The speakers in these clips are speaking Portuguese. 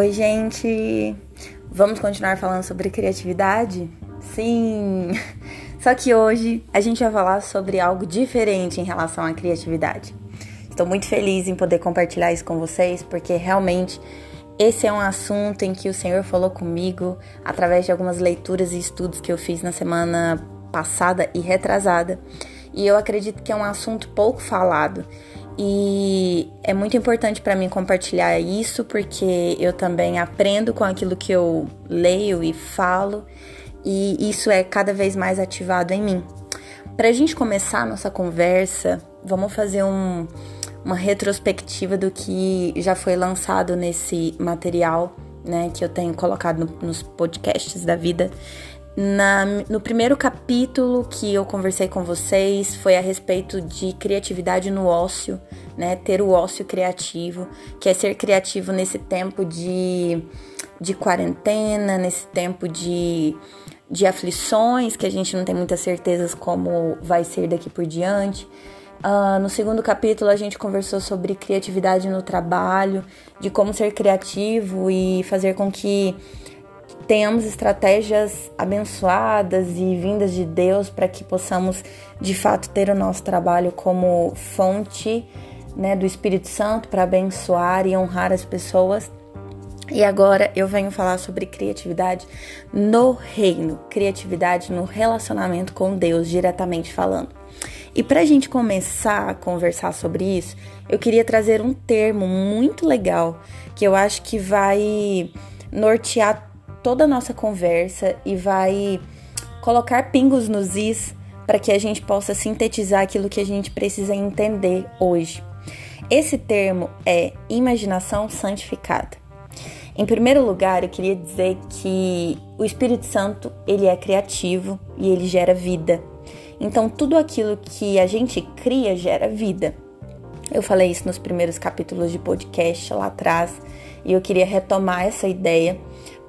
Oi, gente! Vamos continuar falando sobre criatividade? Sim! Só que hoje a gente vai falar sobre algo diferente em relação à criatividade. Estou muito feliz em poder compartilhar isso com vocês, porque realmente esse é um assunto em que o Senhor falou comigo através de algumas leituras e estudos que eu fiz na semana passada e retrasada. E eu acredito que é um assunto pouco falado e é muito importante para mim compartilhar isso porque eu também aprendo com aquilo que eu leio e falo e isso é cada vez mais ativado em mim. Para a gente começar a nossa conversa, vamos fazer um, uma retrospectiva do que já foi lançado nesse material, né, que eu tenho colocado no, nos podcasts da vida na, no primeiro capítulo que eu conversei com vocês foi a respeito de criatividade no ócio, né? Ter o ócio criativo, que é ser criativo nesse tempo de, de quarentena, nesse tempo de, de aflições, que a gente não tem muitas certezas como vai ser daqui por diante. Uh, no segundo capítulo, a gente conversou sobre criatividade no trabalho, de como ser criativo e fazer com que tenhamos estratégias abençoadas e vindas de Deus para que possamos de fato ter o nosso trabalho como fonte né, do Espírito Santo para abençoar e honrar as pessoas. E agora eu venho falar sobre criatividade no reino, criatividade no relacionamento com Deus, diretamente falando. E para a gente começar a conversar sobre isso, eu queria trazer um termo muito legal que eu acho que vai nortear toda a nossa conversa e vai colocar pingos nos is para que a gente possa sintetizar aquilo que a gente precisa entender hoje. Esse termo é imaginação santificada. Em primeiro lugar, eu queria dizer que o Espírito Santo, ele é criativo e ele gera vida. Então, tudo aquilo que a gente cria gera vida. Eu falei isso nos primeiros capítulos de podcast lá atrás e eu queria retomar essa ideia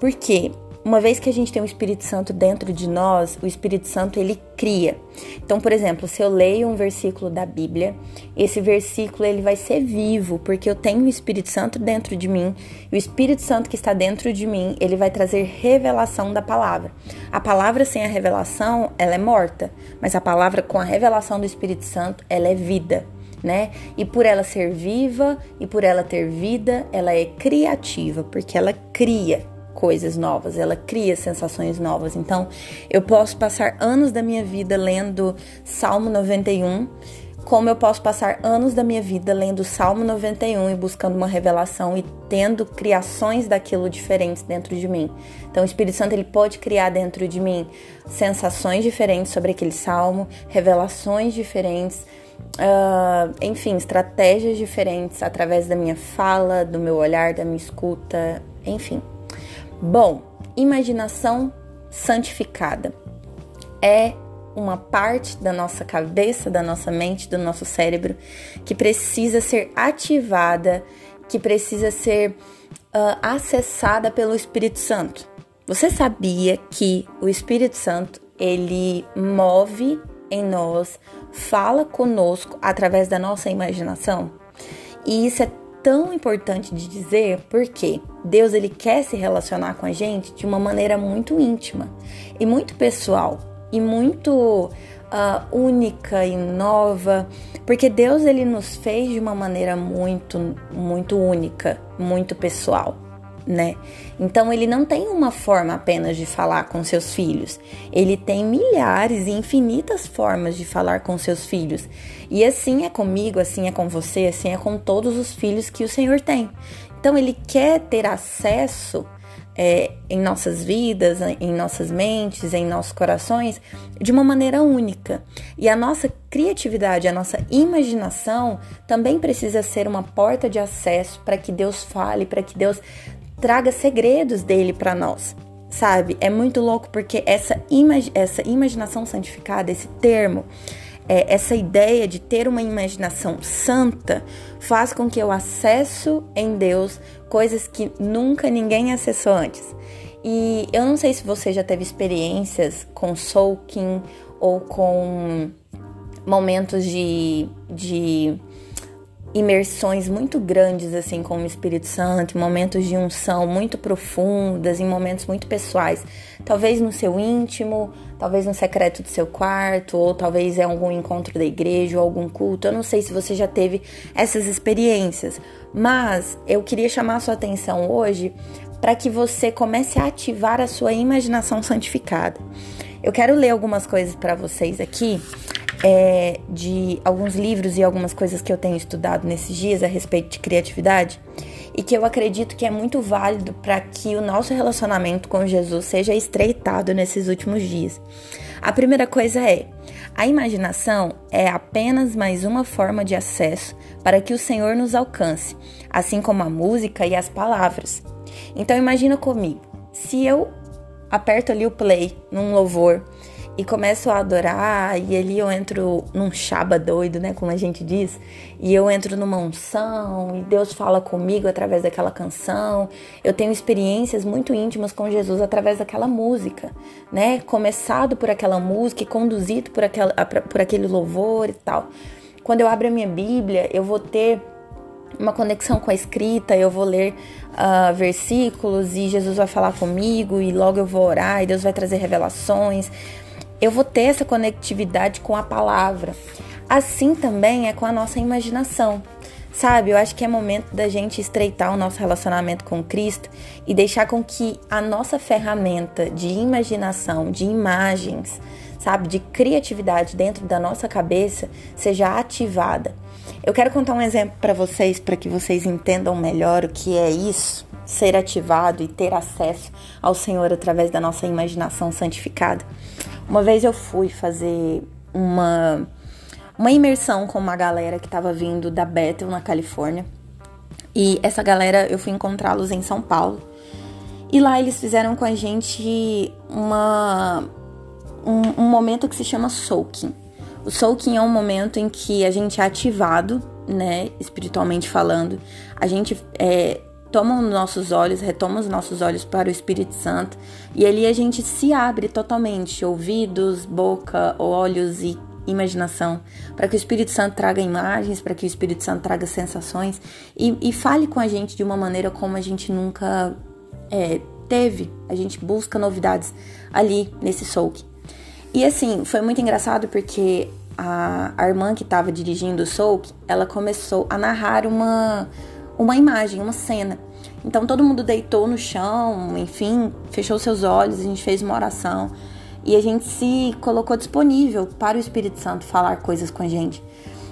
porque uma vez que a gente tem o Espírito Santo dentro de nós, o Espírito Santo ele cria. Então, por exemplo, se eu leio um versículo da Bíblia, esse versículo ele vai ser vivo, porque eu tenho o Espírito Santo dentro de mim. E o Espírito Santo que está dentro de mim, ele vai trazer revelação da palavra. A palavra sem a revelação, ela é morta, mas a palavra com a revelação do Espírito Santo, ela é vida. Né? E por ela ser viva e por ela ter vida, ela é criativa, porque ela cria coisas novas, ela cria sensações novas. Então, eu posso passar anos da minha vida lendo Salmo 91, como eu posso passar anos da minha vida lendo Salmo 91 e buscando uma revelação e tendo criações daquilo diferentes dentro de mim. Então, o Espírito Santo ele pode criar dentro de mim sensações diferentes sobre aquele salmo, revelações diferentes. Uh, enfim, estratégias diferentes através da minha fala, do meu olhar, da minha escuta, enfim. Bom, imaginação santificada é uma parte da nossa cabeça, da nossa mente, do nosso cérebro que precisa ser ativada, que precisa ser uh, acessada pelo Espírito Santo. Você sabia que o Espírito Santo ele move em nós, fala conosco através da nossa imaginação? E isso é tão importante de dizer porque Deus ele quer se relacionar com a gente de uma maneira muito íntima e muito pessoal e muito uh, única e nova, porque Deus ele nos fez de uma maneira muito muito única, muito pessoal né? Então ele não tem uma forma apenas de falar com seus filhos. Ele tem milhares e infinitas formas de falar com seus filhos. E assim é comigo, assim é com você, assim é com todos os filhos que o Senhor tem. Então ele quer ter acesso é, em nossas vidas, em nossas mentes, em nossos corações, de uma maneira única. E a nossa criatividade, a nossa imaginação também precisa ser uma porta de acesso para que Deus fale, para que Deus traga segredos dele para nós. Sabe? É muito louco porque essa, imag essa imaginação santificada, esse termo, é, essa ideia de ter uma imaginação santa faz com que eu acesso em Deus coisas que nunca ninguém acessou antes. E eu não sei se você já teve experiências com soaking ou com momentos de, de imersões muito grandes assim com o Espírito Santo, momentos de unção muito profundas, em momentos muito pessoais. Talvez no seu íntimo, talvez no secreto do seu quarto, ou talvez em algum encontro da igreja ou algum culto. Eu não sei se você já teve essas experiências, mas eu queria chamar a sua atenção hoje para que você comece a ativar a sua imaginação santificada. Eu quero ler algumas coisas para vocês aqui é, de alguns livros e algumas coisas que eu tenho estudado nesses dias a respeito de criatividade e que eu acredito que é muito válido para que o nosso relacionamento com Jesus seja estreitado nesses últimos dias. A primeira coisa é: a imaginação é apenas mais uma forma de acesso para que o Senhor nos alcance, assim como a música e as palavras. Então imagina comigo, se eu aperto ali o play num louvor e começo a adorar, e ali eu entro num chaba doido, né, como a gente diz, e eu entro numa unção, e Deus fala comigo através daquela canção. Eu tenho experiências muito íntimas com Jesus através daquela música, né? Começado por aquela música e conduzido por, aquela, por aquele louvor e tal. Quando eu abro a minha Bíblia, eu vou ter uma conexão com a escrita, eu vou ler uh, versículos e Jesus vai falar comigo e logo eu vou orar e Deus vai trazer revelações eu vou ter essa conectividade com a palavra. Assim também é com a nossa imaginação. Sabe, eu acho que é momento da gente estreitar o nosso relacionamento com Cristo e deixar com que a nossa ferramenta de imaginação, de imagens, sabe, de criatividade dentro da nossa cabeça seja ativada. Eu quero contar um exemplo para vocês, para que vocês entendam melhor o que é isso, ser ativado e ter acesso ao Senhor através da nossa imaginação santificada. Uma vez eu fui fazer uma, uma imersão com uma galera que estava vindo da Bethel, na Califórnia. E essa galera eu fui encontrá-los em São Paulo. E lá eles fizeram com a gente uma, um, um momento que se chama soaking. O soaking é um momento em que a gente é ativado, né, espiritualmente falando. A gente é, toma os nossos olhos, retoma os nossos olhos para o Espírito Santo e ali a gente se abre totalmente, ouvidos, boca, olhos e imaginação, para que o Espírito Santo traga imagens, para que o Espírito Santo traga sensações e, e, fale com a gente de uma maneira como a gente nunca é, teve. A gente busca novidades ali nesse soak. E assim, foi muito engraçado porque a, a irmã que estava dirigindo o soak, ela começou a narrar uma uma imagem, uma cena. Então todo mundo deitou no chão, enfim, fechou seus olhos, a gente fez uma oração e a gente se colocou disponível para o Espírito Santo falar coisas com a gente.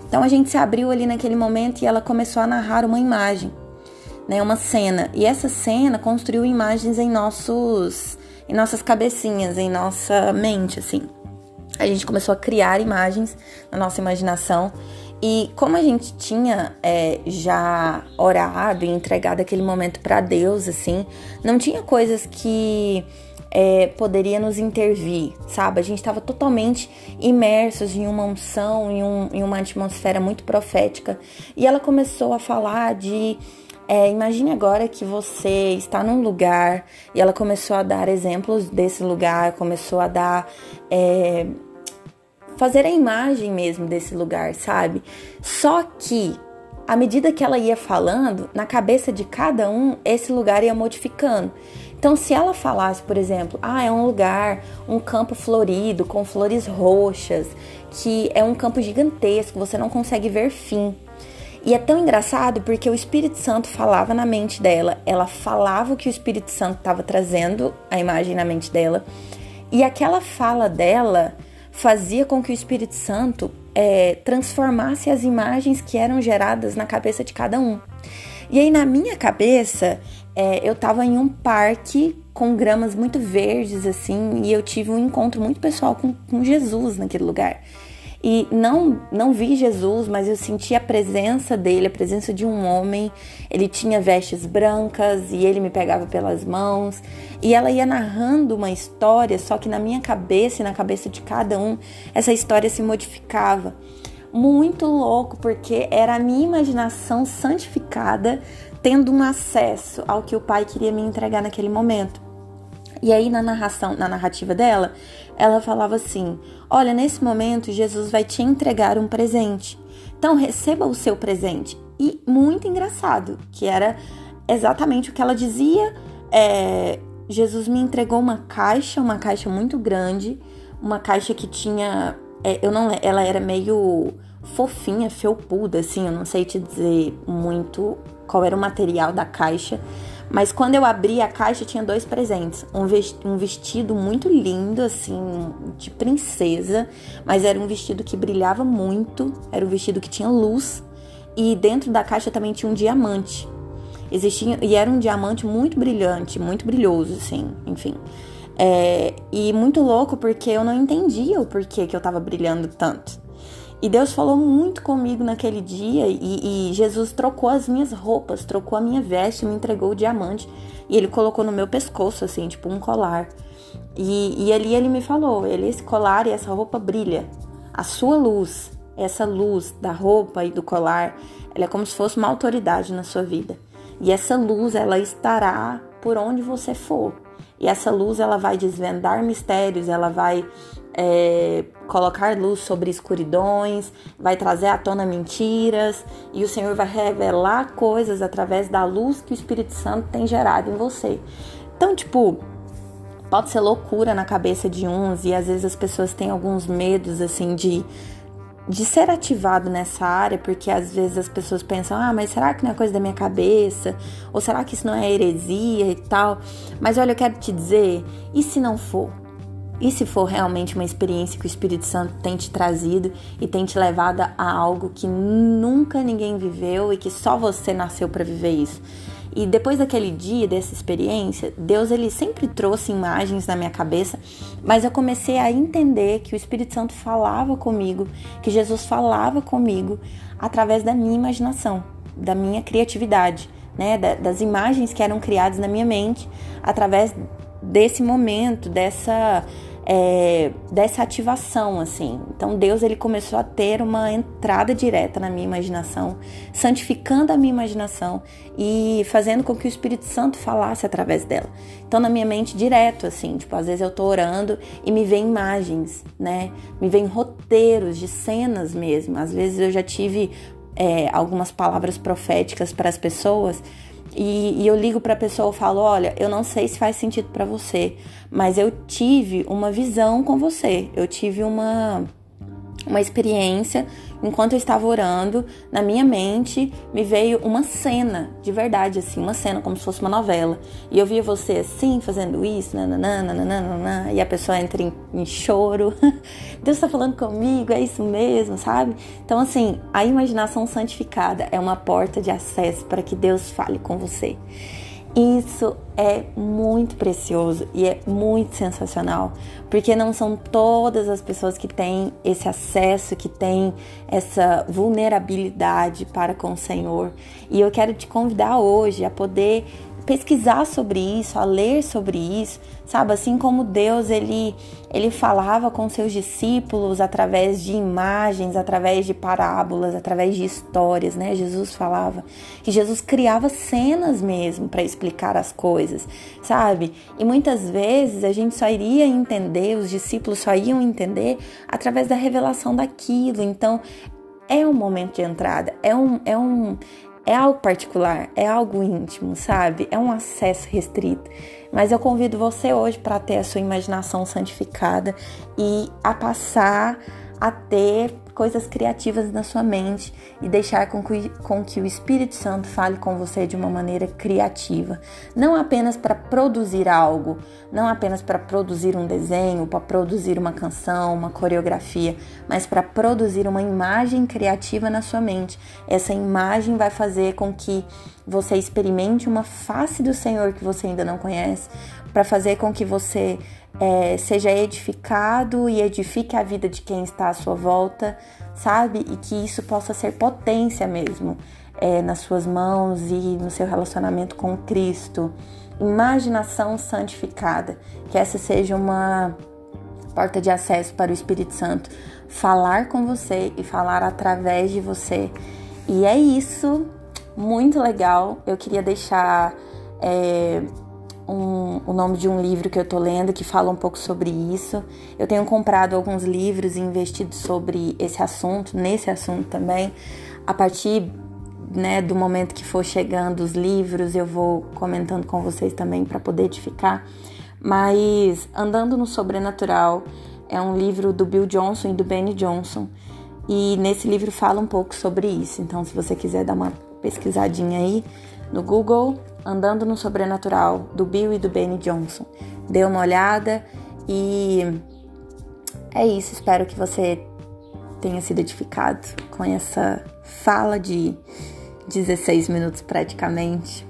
Então a gente se abriu ali naquele momento e ela começou a narrar uma imagem, né, uma cena. E essa cena construiu imagens em nossos em nossas cabecinhas, em nossa mente, assim. A gente começou a criar imagens na nossa imaginação e como a gente tinha é, já orado e entregado aquele momento para Deus, assim, não tinha coisas que é, poderia nos intervir, sabe? A gente estava totalmente imersos em uma unção, em, um, em, uma atmosfera muito profética. E ela começou a falar de. É, imagine agora que você está num lugar e ela começou a dar exemplos desse lugar, começou a dar é, fazer a imagem mesmo desse lugar, sabe? Só que à medida que ela ia falando, na cabeça de cada um, esse lugar ia modificando. Então, se ela falasse, por exemplo, ah, é um lugar, um campo florido com flores roxas, que é um campo gigantesco, você não consegue ver fim. E é tão engraçado porque o Espírito Santo falava na mente dela, ela falava o que o Espírito Santo estava trazendo a imagem na mente dela, e aquela fala dela fazia com que o Espírito Santo é, transformasse as imagens que eram geradas na cabeça de cada um. E aí, na minha cabeça, é, eu estava em um parque com gramas muito verdes, assim, e eu tive um encontro muito pessoal com, com Jesus naquele lugar. E não, não vi Jesus, mas eu senti a presença dele, a presença de um homem. Ele tinha vestes brancas e ele me pegava pelas mãos. E ela ia narrando uma história, só que na minha cabeça e na cabeça de cada um, essa história se modificava. Muito louco, porque era a minha imaginação santificada tendo um acesso ao que o pai queria me entregar naquele momento. E aí na narração, na narrativa dela, ela falava assim: "Olha, nesse momento Jesus vai te entregar um presente. Então receba o seu presente". e muito engraçado, que era exatamente o que ela dizia. É, Jesus me entregou uma caixa, uma caixa muito grande, uma caixa que tinha, é, eu não, ela era meio fofinha, felpuda, assim, eu não sei te dizer muito qual era o material da caixa, mas quando eu abri a caixa tinha dois presentes, um vestido muito lindo, assim, de princesa, mas era um vestido que brilhava muito, era um vestido que tinha luz e dentro da caixa também tinha um diamante. Existia e era um diamante muito brilhante, muito brilhoso, assim, enfim. É, e muito louco porque eu não entendia o porquê que eu tava brilhando tanto. E Deus falou muito comigo naquele dia e, e, Jesus trocou as minhas roupas, trocou a minha veste, me entregou o diamante e ele colocou no meu pescoço, assim, tipo um colar. E, e ali ele me falou: ele, esse colar e essa roupa brilha. A sua luz, essa luz da roupa e do colar, ela é como se fosse uma autoridade na sua vida. E essa luz, ela estará por onde você for. E essa luz, ela vai desvendar mistérios, ela vai é, colocar luz sobre escuridões, vai trazer à tona mentiras e o Senhor vai revelar coisas através da luz que o Espírito Santo tem gerado em você. Então, tipo, pode ser loucura na cabeça de uns e às vezes as pessoas têm alguns medos assim de de ser ativado nessa área, porque às vezes as pessoas pensam: "Ah, mas será que não é coisa da minha cabeça? Ou será que isso não é heresia e tal?". Mas olha, eu quero te dizer, e se não for? E se for realmente uma experiência que o Espírito Santo tem te trazido e tem te levado a algo que nunca ninguém viveu e que só você nasceu para viver isso? E depois daquele dia, dessa experiência, Deus ele sempre trouxe imagens na minha cabeça, mas eu comecei a entender que o Espírito Santo falava comigo, que Jesus falava comigo através da minha imaginação, da minha criatividade, né, das imagens que eram criadas na minha mente através desse momento, dessa é, dessa ativação, assim. Então Deus ele começou a ter uma entrada direta na minha imaginação, santificando a minha imaginação e fazendo com que o Espírito Santo falasse através dela. Então na minha mente direto, assim, tipo às vezes eu tô orando e me vem imagens, né? Me vem roteiros de cenas mesmo. Às vezes eu já tive é, algumas palavras proféticas para as pessoas e, e eu ligo para a pessoa e falo: Olha, eu não sei se faz sentido para você, mas eu tive uma visão com você, eu tive uma uma experiência enquanto eu estava orando, na minha mente me veio uma cena, de verdade, assim, uma cena como se fosse uma novela. E eu via você assim, fazendo isso, nananana, e a pessoa entra em, em choro. Deus está falando comigo, é isso mesmo, sabe? Então, assim, a imaginação santificada é uma porta de acesso para que Deus fale com você. Isso é muito precioso e é muito sensacional, porque não são todas as pessoas que têm esse acesso, que têm essa vulnerabilidade para com o Senhor. E eu quero te convidar hoje a poder pesquisar sobre isso, a ler sobre isso, sabe? Assim como Deus ele ele falava com seus discípulos através de imagens, através de parábolas, através de histórias, né? Jesus falava que Jesus criava cenas mesmo para explicar as coisas, sabe? E muitas vezes a gente só iria entender, os discípulos só iam entender através da revelação daquilo. Então, é um momento de entrada, é um, é um, é algo particular, é algo íntimo, sabe? É um acesso restrito. Mas eu convido você hoje para ter a sua imaginação santificada e a passar a ter coisas criativas na sua mente e deixar com que, com que o Espírito Santo fale com você de uma maneira criativa. Não apenas para produzir algo, não apenas para produzir um desenho, para produzir uma canção, uma coreografia, mas para produzir uma imagem criativa na sua mente. Essa imagem vai fazer com que você experimente uma face do Senhor que você ainda não conhece, para fazer com que você é, seja edificado e edifique a vida de quem está à sua volta, sabe? E que isso possa ser potência mesmo é, nas suas mãos e no seu relacionamento com Cristo. Imaginação santificada, que essa seja uma porta de acesso para o Espírito Santo falar com você e falar através de você. E é isso, muito legal. Eu queria deixar. É, um, o nome de um livro que eu tô lendo que fala um pouco sobre isso. Eu tenho comprado alguns livros e investido sobre esse assunto, nesse assunto também, a partir né, do momento que for chegando os livros, eu vou comentando com vocês também para poder edificar. Mas Andando no Sobrenatural é um livro do Bill Johnson e do Benny Johnson. E nesse livro fala um pouco sobre isso. Então, se você quiser dar uma pesquisadinha aí no Google, Andando no Sobrenatural, do Bill e do Benny Johnson. Dê uma olhada e é isso. Espero que você tenha sido edificado com essa fala de 16 minutos praticamente.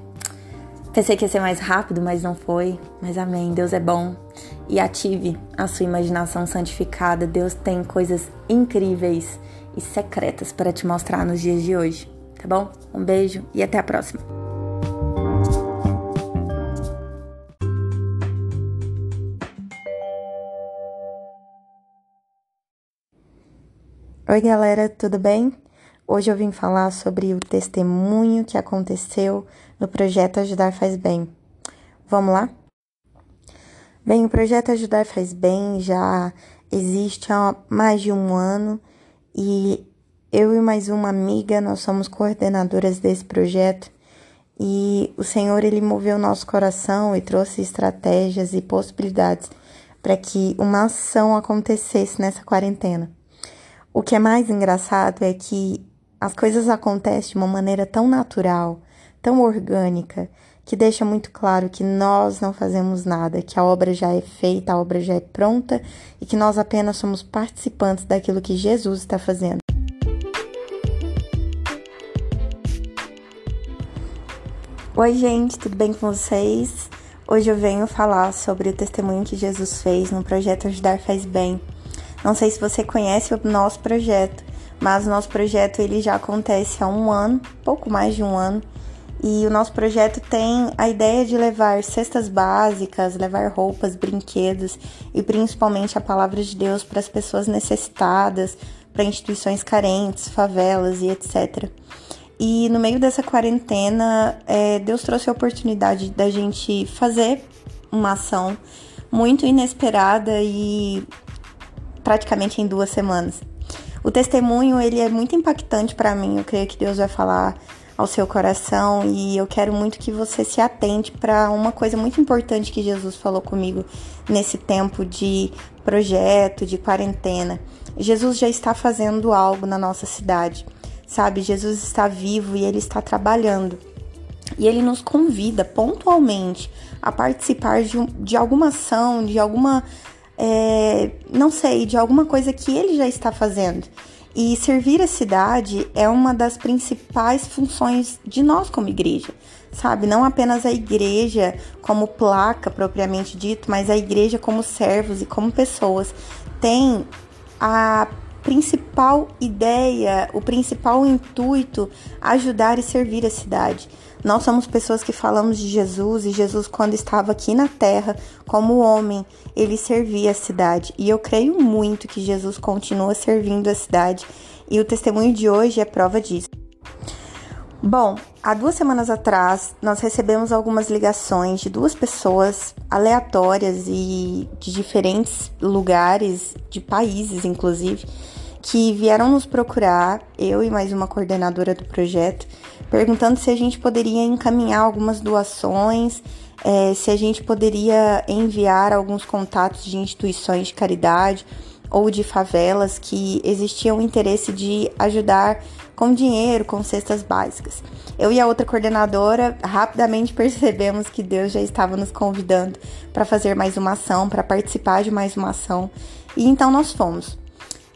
Pensei que ia ser mais rápido, mas não foi. Mas amém, Deus é bom. E ative a sua imaginação santificada. Deus tem coisas incríveis e secretas para te mostrar nos dias de hoje, tá bom? Um beijo e até a próxima. Oi, galera, tudo bem? Hoje eu vim falar sobre o testemunho que aconteceu no projeto Ajudar Faz Bem. Vamos lá? Bem, o projeto Ajudar Faz Bem já existe há mais de um ano e eu e mais uma amiga, nós somos coordenadoras desse projeto e o Senhor ele moveu nosso coração e trouxe estratégias e possibilidades para que uma ação acontecesse nessa quarentena. O que é mais engraçado é que as coisas acontecem de uma maneira tão natural, tão orgânica, que deixa muito claro que nós não fazemos nada, que a obra já é feita, a obra já é pronta e que nós apenas somos participantes daquilo que Jesus está fazendo. Oi, gente, tudo bem com vocês? Hoje eu venho falar sobre o testemunho que Jesus fez no projeto Ajudar Faz Bem. Não sei se você conhece o nosso projeto, mas o nosso projeto ele já acontece há um ano, pouco mais de um ano, e o nosso projeto tem a ideia de levar cestas básicas, levar roupas, brinquedos e principalmente a palavra de Deus para as pessoas necessitadas, para instituições carentes, favelas e etc. E no meio dessa quarentena, é, Deus trouxe a oportunidade da gente fazer uma ação muito inesperada e praticamente em duas semanas. O testemunho, ele é muito impactante para mim. Eu creio que Deus vai falar ao seu coração e eu quero muito que você se atente para uma coisa muito importante que Jesus falou comigo nesse tempo de projeto, de quarentena. Jesus já está fazendo algo na nossa cidade, sabe? Jesus está vivo e ele está trabalhando. E ele nos convida pontualmente a participar de, de alguma ação, de alguma é, não sei, de alguma coisa que ele já está fazendo. E servir a cidade é uma das principais funções de nós como igreja, sabe? Não apenas a igreja como placa propriamente dito, mas a igreja como servos e como pessoas tem a principal ideia, o principal intuito ajudar e servir a cidade. Nós somos pessoas que falamos de Jesus e Jesus, quando estava aqui na terra, como homem, ele servia a cidade. E eu creio muito que Jesus continua servindo a cidade e o testemunho de hoje é prova disso. Bom, há duas semanas atrás nós recebemos algumas ligações de duas pessoas aleatórias e de diferentes lugares, de países inclusive, que vieram nos procurar, eu e mais uma coordenadora do projeto, perguntando se a gente poderia encaminhar algumas doações, é, se a gente poderia enviar alguns contatos de instituições de caridade ou de favelas que existiam interesse de ajudar com dinheiro, com cestas básicas. Eu e a outra coordenadora rapidamente percebemos que Deus já estava nos convidando para fazer mais uma ação, para participar de mais uma ação, e então nós fomos.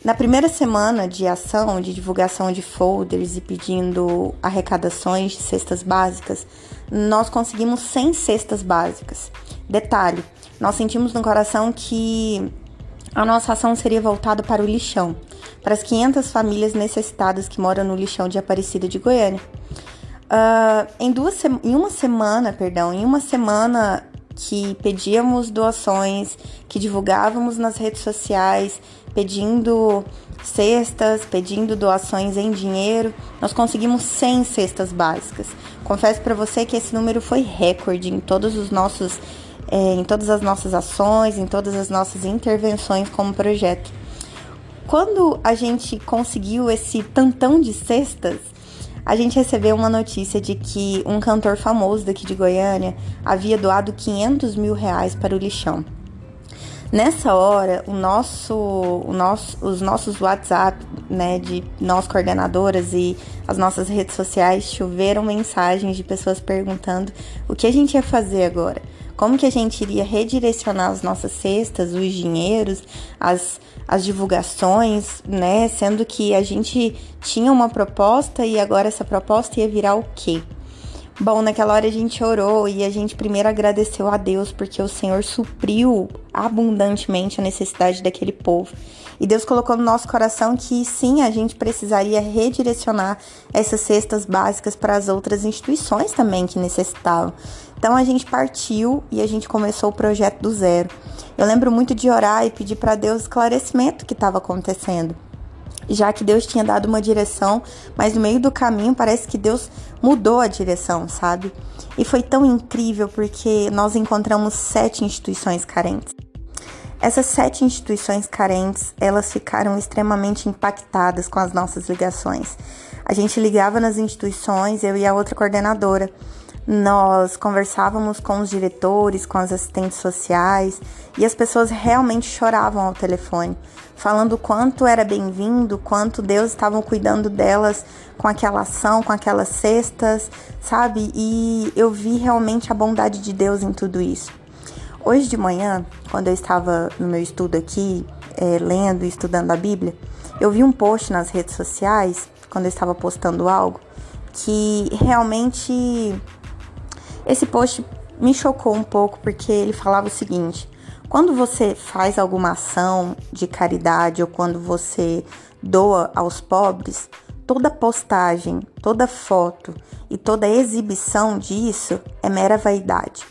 Na primeira semana de ação, de divulgação de folders e pedindo arrecadações de cestas básicas, nós conseguimos 100 cestas básicas. Detalhe, nós sentimos no coração que a nossa ação seria voltada para o lixão, para as 500 famílias necessitadas que moram no lixão de Aparecida de Goiânia. Uh, em, duas em uma semana, perdão, em uma semana que pedíamos doações, que divulgávamos nas redes sociais, pedindo cestas, pedindo doações em dinheiro. Nós conseguimos 100 cestas básicas. Confesso para você que esse número foi recorde em todos os nossos é, em todas as nossas ações, em todas as nossas intervenções como projeto. Quando a gente conseguiu esse tantão de cestas, a gente recebeu uma notícia de que um cantor famoso daqui de Goiânia havia doado 500 mil reais para o lixão. Nessa hora, o nosso, o nosso, os nossos WhatsApp, né, de nós coordenadoras e as nossas redes sociais choveram mensagens de pessoas perguntando o que a gente ia fazer agora. Como que a gente iria redirecionar as nossas cestas, os dinheiros, as, as divulgações, né? Sendo que a gente tinha uma proposta e agora essa proposta ia virar o quê? Bom, naquela hora a gente orou e a gente primeiro agradeceu a Deus porque o Senhor supriu abundantemente a necessidade daquele povo. E Deus colocou no nosso coração que sim, a gente precisaria redirecionar essas cestas básicas para as outras instituições também que necessitavam. Então a gente partiu e a gente começou o projeto do zero. Eu lembro muito de orar e pedir para Deus esclarecimento que estava acontecendo já que Deus tinha dado uma direção, mas no meio do caminho parece que Deus mudou a direção, sabe? E foi tão incrível porque nós encontramos sete instituições carentes. Essas sete instituições carentes, elas ficaram extremamente impactadas com as nossas ligações. A gente ligava nas instituições, eu e a outra coordenadora, nós conversávamos com os diretores, com as assistentes sociais e as pessoas realmente choravam ao telefone, falando quanto era bem-vindo, quanto Deus estava cuidando delas com aquela ação, com aquelas cestas, sabe? E eu vi realmente a bondade de Deus em tudo isso. Hoje de manhã, quando eu estava no meu estudo aqui, é, lendo e estudando a Bíblia, eu vi um post nas redes sociais, quando eu estava postando algo, que realmente esse post me chocou um pouco porque ele falava o seguinte: quando você faz alguma ação de caridade ou quando você doa aos pobres, toda postagem, toda foto e toda exibição disso é mera vaidade.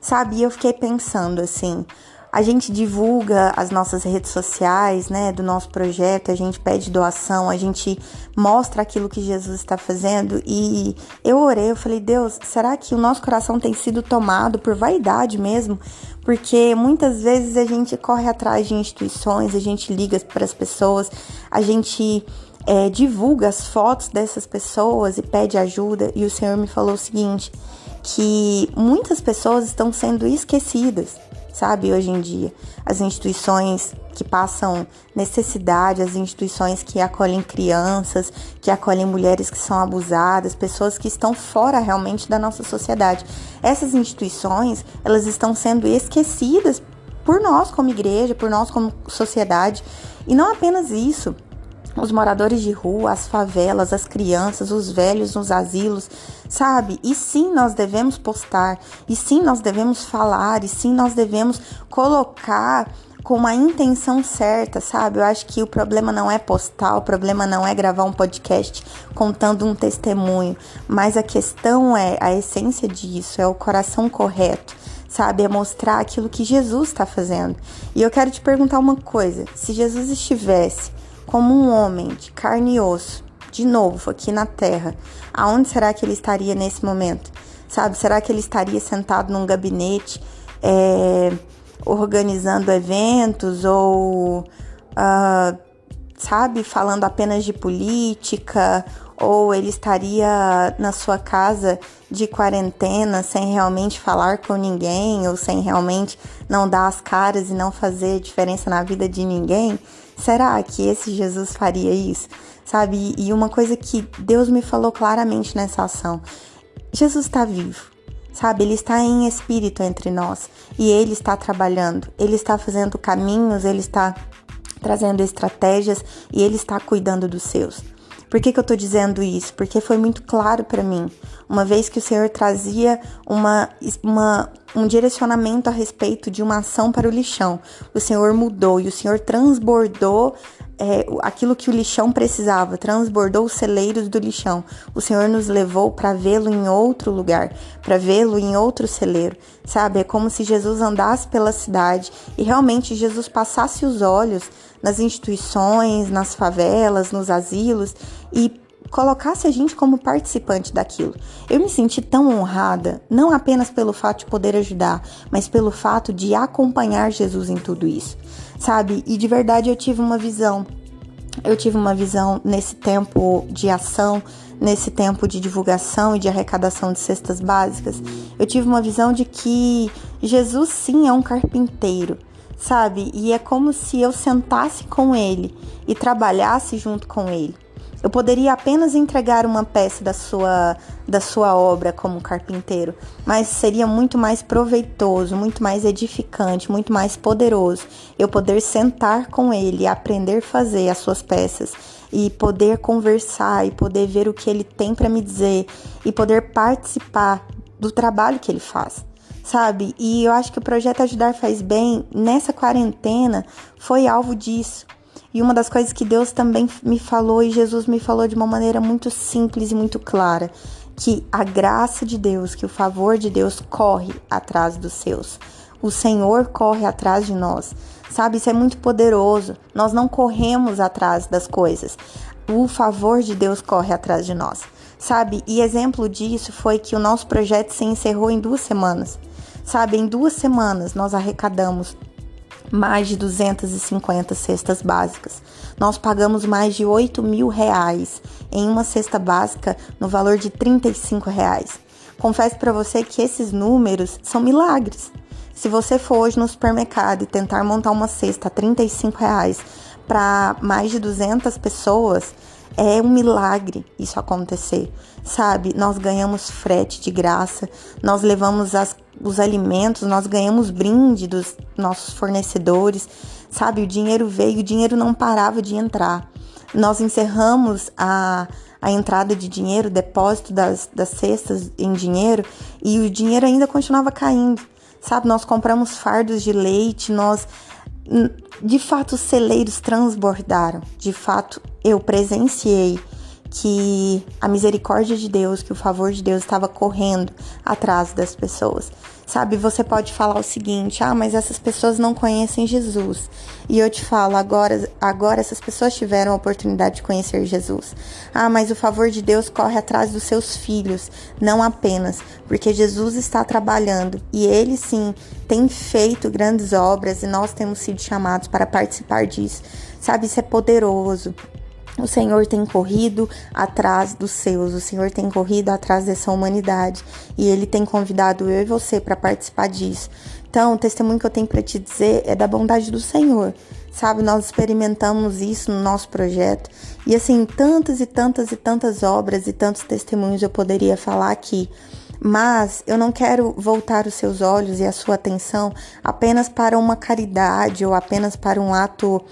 Sabe? Eu fiquei pensando assim, a gente divulga as nossas redes sociais, né, do nosso projeto, a gente pede doação, a gente mostra aquilo que Jesus está fazendo. E eu orei, eu falei, Deus, será que o nosso coração tem sido tomado por vaidade mesmo? Porque muitas vezes a gente corre atrás de instituições, a gente liga para as pessoas, a gente é, divulga as fotos dessas pessoas e pede ajuda. E o Senhor me falou o seguinte, que muitas pessoas estão sendo esquecidas sabe, hoje em dia. As instituições que passam necessidade, as instituições que acolhem crianças, que acolhem mulheres que são abusadas, pessoas que estão fora realmente da nossa sociedade. Essas instituições, elas estão sendo esquecidas por nós como igreja, por nós como sociedade. E não apenas isso, os moradores de rua, as favelas, as crianças, os velhos nos asilos, sabe? E sim, nós devemos postar, e sim, nós devemos falar, e sim, nós devemos colocar com uma intenção certa, sabe? Eu acho que o problema não é postar, o problema não é gravar um podcast contando um testemunho, mas a questão é a essência disso, é o coração correto, sabe? É mostrar aquilo que Jesus está fazendo. E eu quero te perguntar uma coisa: se Jesus estivesse como um homem de carne e osso, de novo aqui na Terra, aonde será que ele estaria nesse momento? Sabe, será que ele estaria sentado num gabinete é, organizando eventos ou, uh, sabe, falando apenas de política? Ou ele estaria na sua casa de quarentena sem realmente falar com ninguém ou sem realmente não dar as caras e não fazer diferença na vida de ninguém? Será que esse Jesus faria isso? Sabe? E uma coisa que Deus me falou claramente nessa ação: Jesus está vivo. Sabe, ele está em espírito entre nós e ele está trabalhando, ele está fazendo caminhos, ele está trazendo estratégias e ele está cuidando dos seus. Por que, que eu estou dizendo isso? Porque foi muito claro para mim, uma vez que o Senhor trazia uma, uma, um direcionamento a respeito de uma ação para o lixão. O Senhor mudou e o Senhor transbordou é, aquilo que o lixão precisava, transbordou os celeiros do lixão. O Senhor nos levou para vê-lo em outro lugar, para vê-lo em outro celeiro, sabe? É como se Jesus andasse pela cidade e realmente Jesus passasse os olhos nas instituições, nas favelas, nos asilos e colocasse a gente como participante daquilo. Eu me senti tão honrada, não apenas pelo fato de poder ajudar, mas pelo fato de acompanhar Jesus em tudo isso, sabe? E de verdade eu tive uma visão eu tive uma visão nesse tempo de ação, nesse tempo de divulgação e de arrecadação de cestas básicas, eu tive uma visão de que Jesus sim é um carpinteiro, sabe? E é como se eu sentasse com ele e trabalhasse junto com ele. Eu poderia apenas entregar uma peça da sua, da sua obra como carpinteiro, mas seria muito mais proveitoso, muito mais edificante, muito mais poderoso eu poder sentar com ele aprender a fazer as suas peças e poder conversar e poder ver o que ele tem para me dizer e poder participar do trabalho que ele faz. Sabe? E eu acho que o projeto Ajudar Faz Bem nessa quarentena foi alvo disso e uma das coisas que Deus também me falou e Jesus me falou de uma maneira muito simples e muito clara, que a graça de Deus, que o favor de Deus corre atrás dos seus. O Senhor corre atrás de nós. Sabe, isso é muito poderoso. Nós não corremos atrás das coisas. O favor de Deus corre atrás de nós. Sabe? E exemplo disso foi que o nosso projeto se encerrou em duas semanas. Sabe, em duas semanas nós arrecadamos mais de 250 cestas básicas. Nós pagamos mais de 8 mil reais em uma cesta básica no valor de 35 reais. Confesso para você que esses números são milagres. Se você for hoje no supermercado e tentar montar uma cesta a 35 reais para mais de 200 pessoas, é um milagre isso acontecer, sabe? Nós ganhamos frete de graça, nós levamos as, os alimentos, nós ganhamos brinde dos nossos fornecedores, sabe? O dinheiro veio, o dinheiro não parava de entrar. Nós encerramos a, a entrada de dinheiro, depósito das, das cestas em dinheiro, e o dinheiro ainda continuava caindo, sabe? Nós compramos fardos de leite, nós de fato os celeiros transbordaram. De fato, eu presenciei que a misericórdia de Deus, que o favor de Deus estava correndo atrás das pessoas. Sabe, você pode falar o seguinte: "Ah, mas essas pessoas não conhecem Jesus". E eu te falo, agora agora essas pessoas tiveram a oportunidade de conhecer Jesus. Ah, mas o favor de Deus corre atrás dos seus filhos, não apenas, porque Jesus está trabalhando e ele sim tem feito grandes obras e nós temos sido chamados para participar disso. Sabe, isso é poderoso. O Senhor tem corrido atrás dos seus, o Senhor tem corrido atrás dessa humanidade e Ele tem convidado eu e você para participar disso. Então, o testemunho que eu tenho para te dizer é da bondade do Senhor, sabe? Nós experimentamos isso no nosso projeto e assim, tantas e tantas e tantas obras e tantos testemunhos eu poderia falar aqui. Mas eu não quero voltar os seus olhos e a sua atenção apenas para uma caridade ou apenas para um ato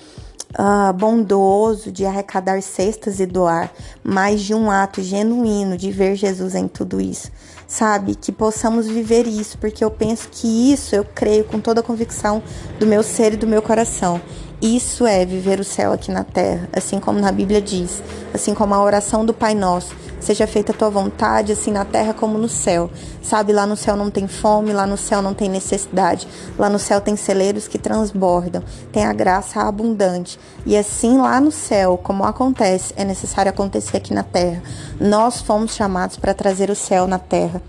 uh, bondoso de arrecadar cestas e doar, mas de um ato genuíno de ver Jesus em tudo isso. Sabe? Que possamos viver isso, porque eu penso que isso eu creio com toda a convicção do meu ser e do meu coração. Isso é viver o céu aqui na terra, assim como na Bíblia diz, assim como a oração do Pai Nosso Seja feita a tua vontade, assim na terra como no céu. Sabe, lá no céu não tem fome, lá no céu não tem necessidade. Lá no céu tem celeiros que transbordam, tem a graça abundante. E assim lá no céu, como acontece, é necessário acontecer aqui na terra. Nós fomos chamados para trazer o céu na terra.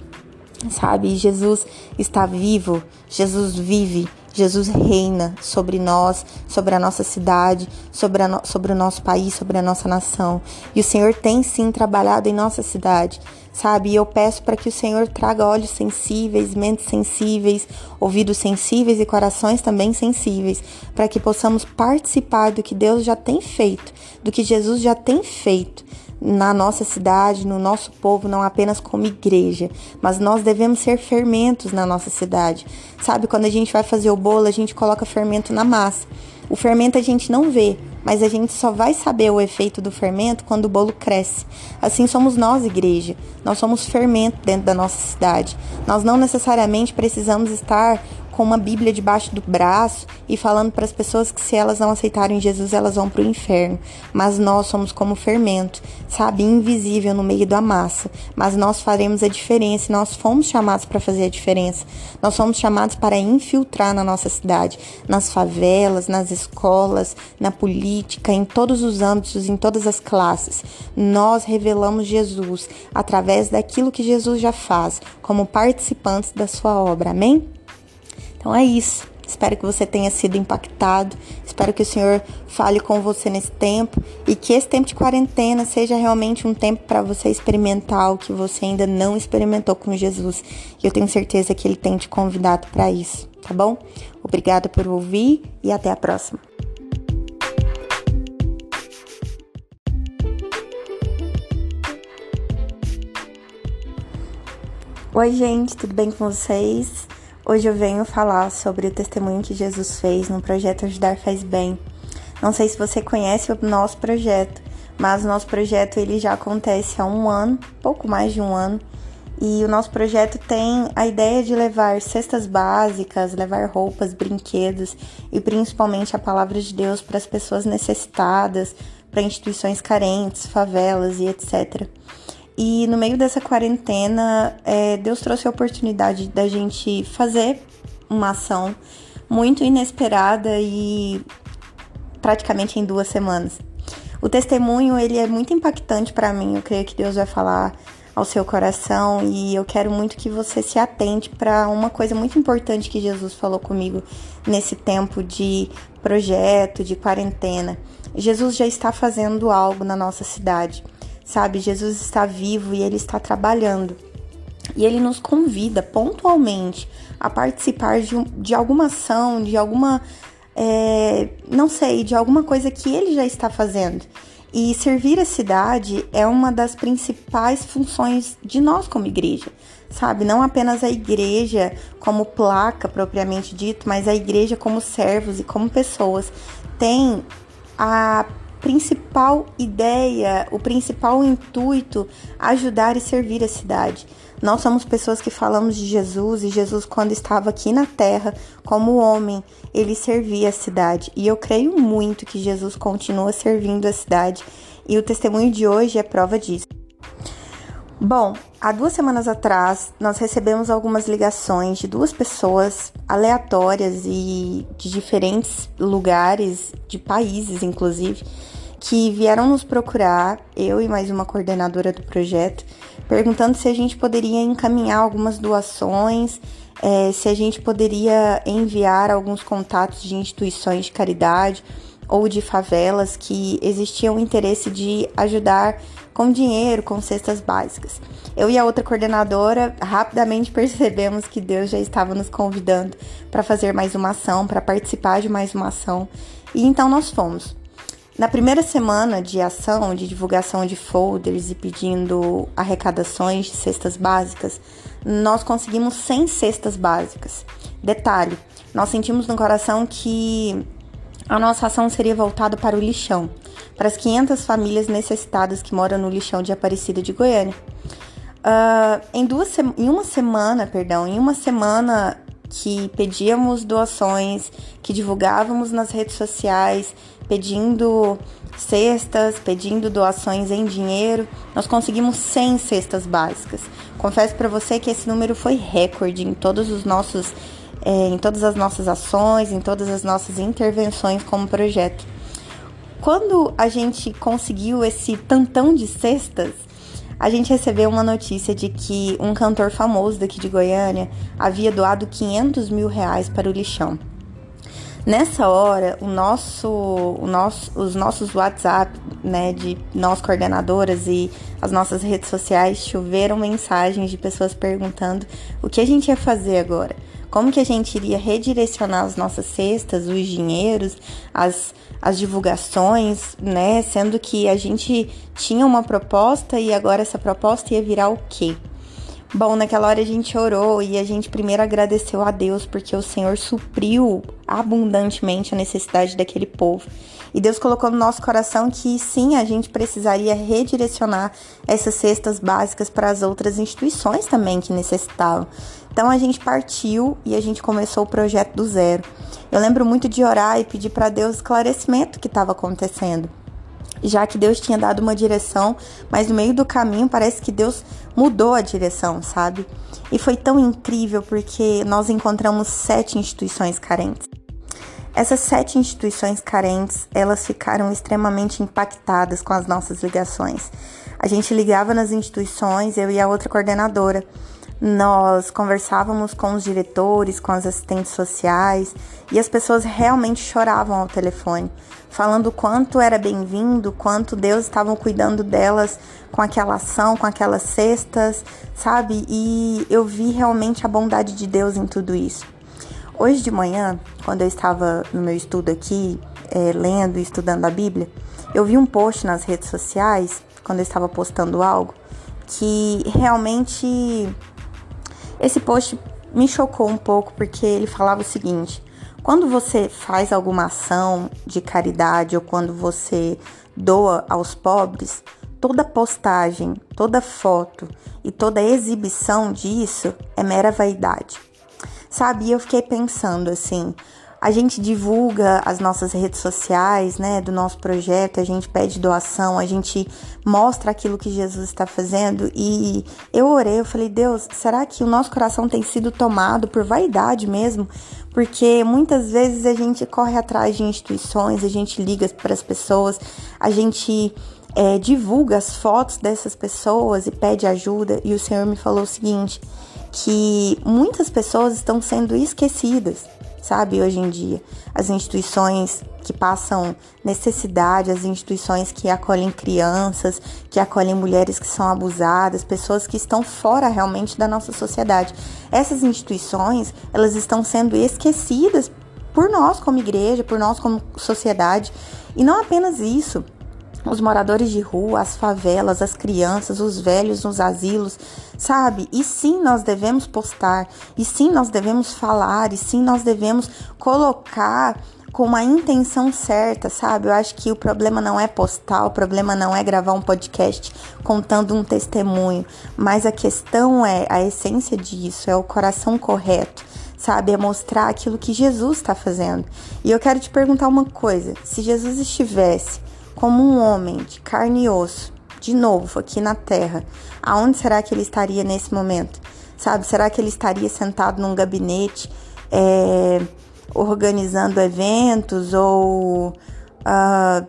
Sabe, Jesus está vivo, Jesus vive, Jesus reina sobre nós, sobre a nossa cidade, sobre, no, sobre o nosso país, sobre a nossa nação. E o Senhor tem sim trabalhado em nossa cidade, sabe? E eu peço para que o Senhor traga olhos sensíveis, mentes sensíveis, ouvidos sensíveis e corações também sensíveis, para que possamos participar do que Deus já tem feito, do que Jesus já tem feito na nossa cidade, no nosso povo, não apenas como igreja, mas nós devemos ser fermentos na nossa cidade. Sabe, quando a gente vai fazer o bolo, a gente coloca fermento na massa. O fermento a gente não vê, mas a gente só vai saber o efeito do fermento quando o bolo cresce. Assim somos nós, igreja. Nós somos fermento dentro da nossa cidade. Nós não necessariamente precisamos estar com uma Bíblia debaixo do braço e falando para as pessoas que se elas não aceitarem Jesus, elas vão para o inferno. Mas nós somos como fermento, sabe, invisível no meio da massa. Mas nós faremos a diferença e nós fomos chamados para fazer a diferença. Nós somos chamados para infiltrar na nossa cidade, nas favelas, nas escolas, na política, em todos os âmbitos, em todas as classes. Nós revelamos Jesus através daquilo que Jesus já faz, como participantes da sua obra. Amém? Então é isso. Espero que você tenha sido impactado. Espero que o Senhor fale com você nesse tempo e que esse tempo de quarentena seja realmente um tempo para você experimentar o que você ainda não experimentou com Jesus. E eu tenho certeza que Ele tem te convidado para isso, tá bom? Obrigada por ouvir e até a próxima. Oi, gente, tudo bem com vocês? Hoje eu venho falar sobre o testemunho que Jesus fez no projeto Ajudar Faz Bem. Não sei se você conhece o nosso projeto, mas o nosso projeto ele já acontece há um ano, pouco mais de um ano, e o nosso projeto tem a ideia de levar cestas básicas, levar roupas, brinquedos e principalmente a palavra de Deus para as pessoas necessitadas, para instituições carentes, favelas e etc. E no meio dessa quarentena, é, Deus trouxe a oportunidade da gente fazer uma ação muito inesperada e praticamente em duas semanas. O testemunho ele é muito impactante para mim. Eu creio que Deus vai falar ao seu coração e eu quero muito que você se atente para uma coisa muito importante que Jesus falou comigo nesse tempo de projeto, de quarentena. Jesus já está fazendo algo na nossa cidade sabe? Jesus está vivo e ele está trabalhando. E ele nos convida pontualmente a participar de, de alguma ação, de alguma. É, não sei, de alguma coisa que ele já está fazendo. E servir a cidade é uma das principais funções de nós como igreja, sabe? Não apenas a igreja como placa propriamente dito, mas a igreja como servos e como pessoas tem a principal ideia, o principal intuito ajudar e servir a cidade. Nós somos pessoas que falamos de Jesus e Jesus, quando estava aqui na terra, como homem, ele servia a cidade. E eu creio muito que Jesus continua servindo a cidade e o testemunho de hoje é prova disso. Bom, há duas semanas atrás nós recebemos algumas ligações de duas pessoas aleatórias e de diferentes lugares, de países inclusive, que vieram nos procurar, eu e mais uma coordenadora do projeto, perguntando se a gente poderia encaminhar algumas doações, é, se a gente poderia enviar alguns contatos de instituições de caridade ou de favelas que existiam interesse de ajudar com dinheiro, com cestas básicas. Eu e a outra coordenadora rapidamente percebemos que Deus já estava nos convidando para fazer mais uma ação, para participar de mais uma ação, e então nós fomos. Na primeira semana de ação, de divulgação de folders e pedindo arrecadações de cestas básicas, nós conseguimos 100 cestas básicas. Detalhe, nós sentimos no coração que a nossa ação seria voltada para o lixão, para as 500 famílias necessitadas que moram no lixão de Aparecida de Goiânia. Uh, em, duas em uma semana, perdão, em uma semana que pedíamos doações, que divulgávamos nas redes sociais, pedindo cestas, pedindo doações em dinheiro. Nós conseguimos 100 cestas básicas. Confesso para você que esse número foi recorde em todos os nossos é, em todas as nossas ações, em todas as nossas intervenções como projeto. Quando a gente conseguiu esse tantão de cestas, a gente recebeu uma notícia de que um cantor famoso daqui de Goiânia havia doado 500 mil reais para o lixão. Nessa hora, o nosso, o nosso, os nossos WhatsApp, né, de nós coordenadoras e as nossas redes sociais choveram mensagens de pessoas perguntando o que a gente ia fazer agora. Como que a gente iria redirecionar as nossas cestas, os dinheiros, as, as divulgações, né? Sendo que a gente tinha uma proposta e agora essa proposta ia virar o quê? Bom, naquela hora a gente orou e a gente primeiro agradeceu a Deus porque o Senhor supriu abundantemente a necessidade daquele povo. E Deus colocou no nosso coração que sim, a gente precisaria redirecionar essas cestas básicas para as outras instituições também que necessitavam. Então a gente partiu e a gente começou o projeto do zero. Eu lembro muito de orar e pedir para Deus esclarecimento que estava acontecendo já que Deus tinha dado uma direção, mas no meio do caminho parece que Deus mudou a direção, sabe? E foi tão incrível porque nós encontramos sete instituições carentes. Essas sete instituições carentes, elas ficaram extremamente impactadas com as nossas ligações. A gente ligava nas instituições, eu e a outra coordenadora, nós conversávamos com os diretores, com as assistentes sociais e as pessoas realmente choravam ao telefone, falando quanto era bem-vindo, quanto Deus estava cuidando delas com aquela ação, com aquelas cestas, sabe? E eu vi realmente a bondade de Deus em tudo isso. Hoje de manhã, quando eu estava no meu estudo aqui, é, lendo e estudando a Bíblia, eu vi um post nas redes sociais, quando eu estava postando algo, que realmente esse post me chocou um pouco porque ele falava o seguinte: quando você faz alguma ação de caridade ou quando você doa aos pobres, toda postagem, toda foto e toda exibição disso é mera vaidade. Sabe? Eu fiquei pensando assim, a gente divulga as nossas redes sociais, né, do nosso projeto, a gente pede doação, a gente mostra aquilo que Jesus está fazendo e eu orei, eu falei, Deus, será que o nosso coração tem sido tomado por vaidade mesmo? Porque muitas vezes a gente corre atrás de instituições, a gente liga para as pessoas, a gente é, divulga as fotos dessas pessoas e pede ajuda e o Senhor me falou o seguinte, que muitas pessoas estão sendo esquecidas sabe, hoje em dia. As instituições que passam necessidade, as instituições que acolhem crianças, que acolhem mulheres que são abusadas, pessoas que estão fora realmente da nossa sociedade. Essas instituições, elas estão sendo esquecidas por nós como igreja, por nós como sociedade. E não apenas isso, os moradores de rua, as favelas, as crianças, os velhos nos asilos, sabe? E sim, nós devemos postar, e sim, nós devemos falar, e sim, nós devemos colocar com uma intenção certa, sabe? Eu acho que o problema não é postar, o problema não é gravar um podcast contando um testemunho, mas a questão é a essência disso, é o coração correto, sabe? É mostrar aquilo que Jesus está fazendo. E eu quero te perguntar uma coisa: se Jesus estivesse como um homem de carne e osso, de novo aqui na Terra, aonde será que ele estaria nesse momento? Sabe, será que ele estaria sentado num gabinete é, organizando eventos ou, uh,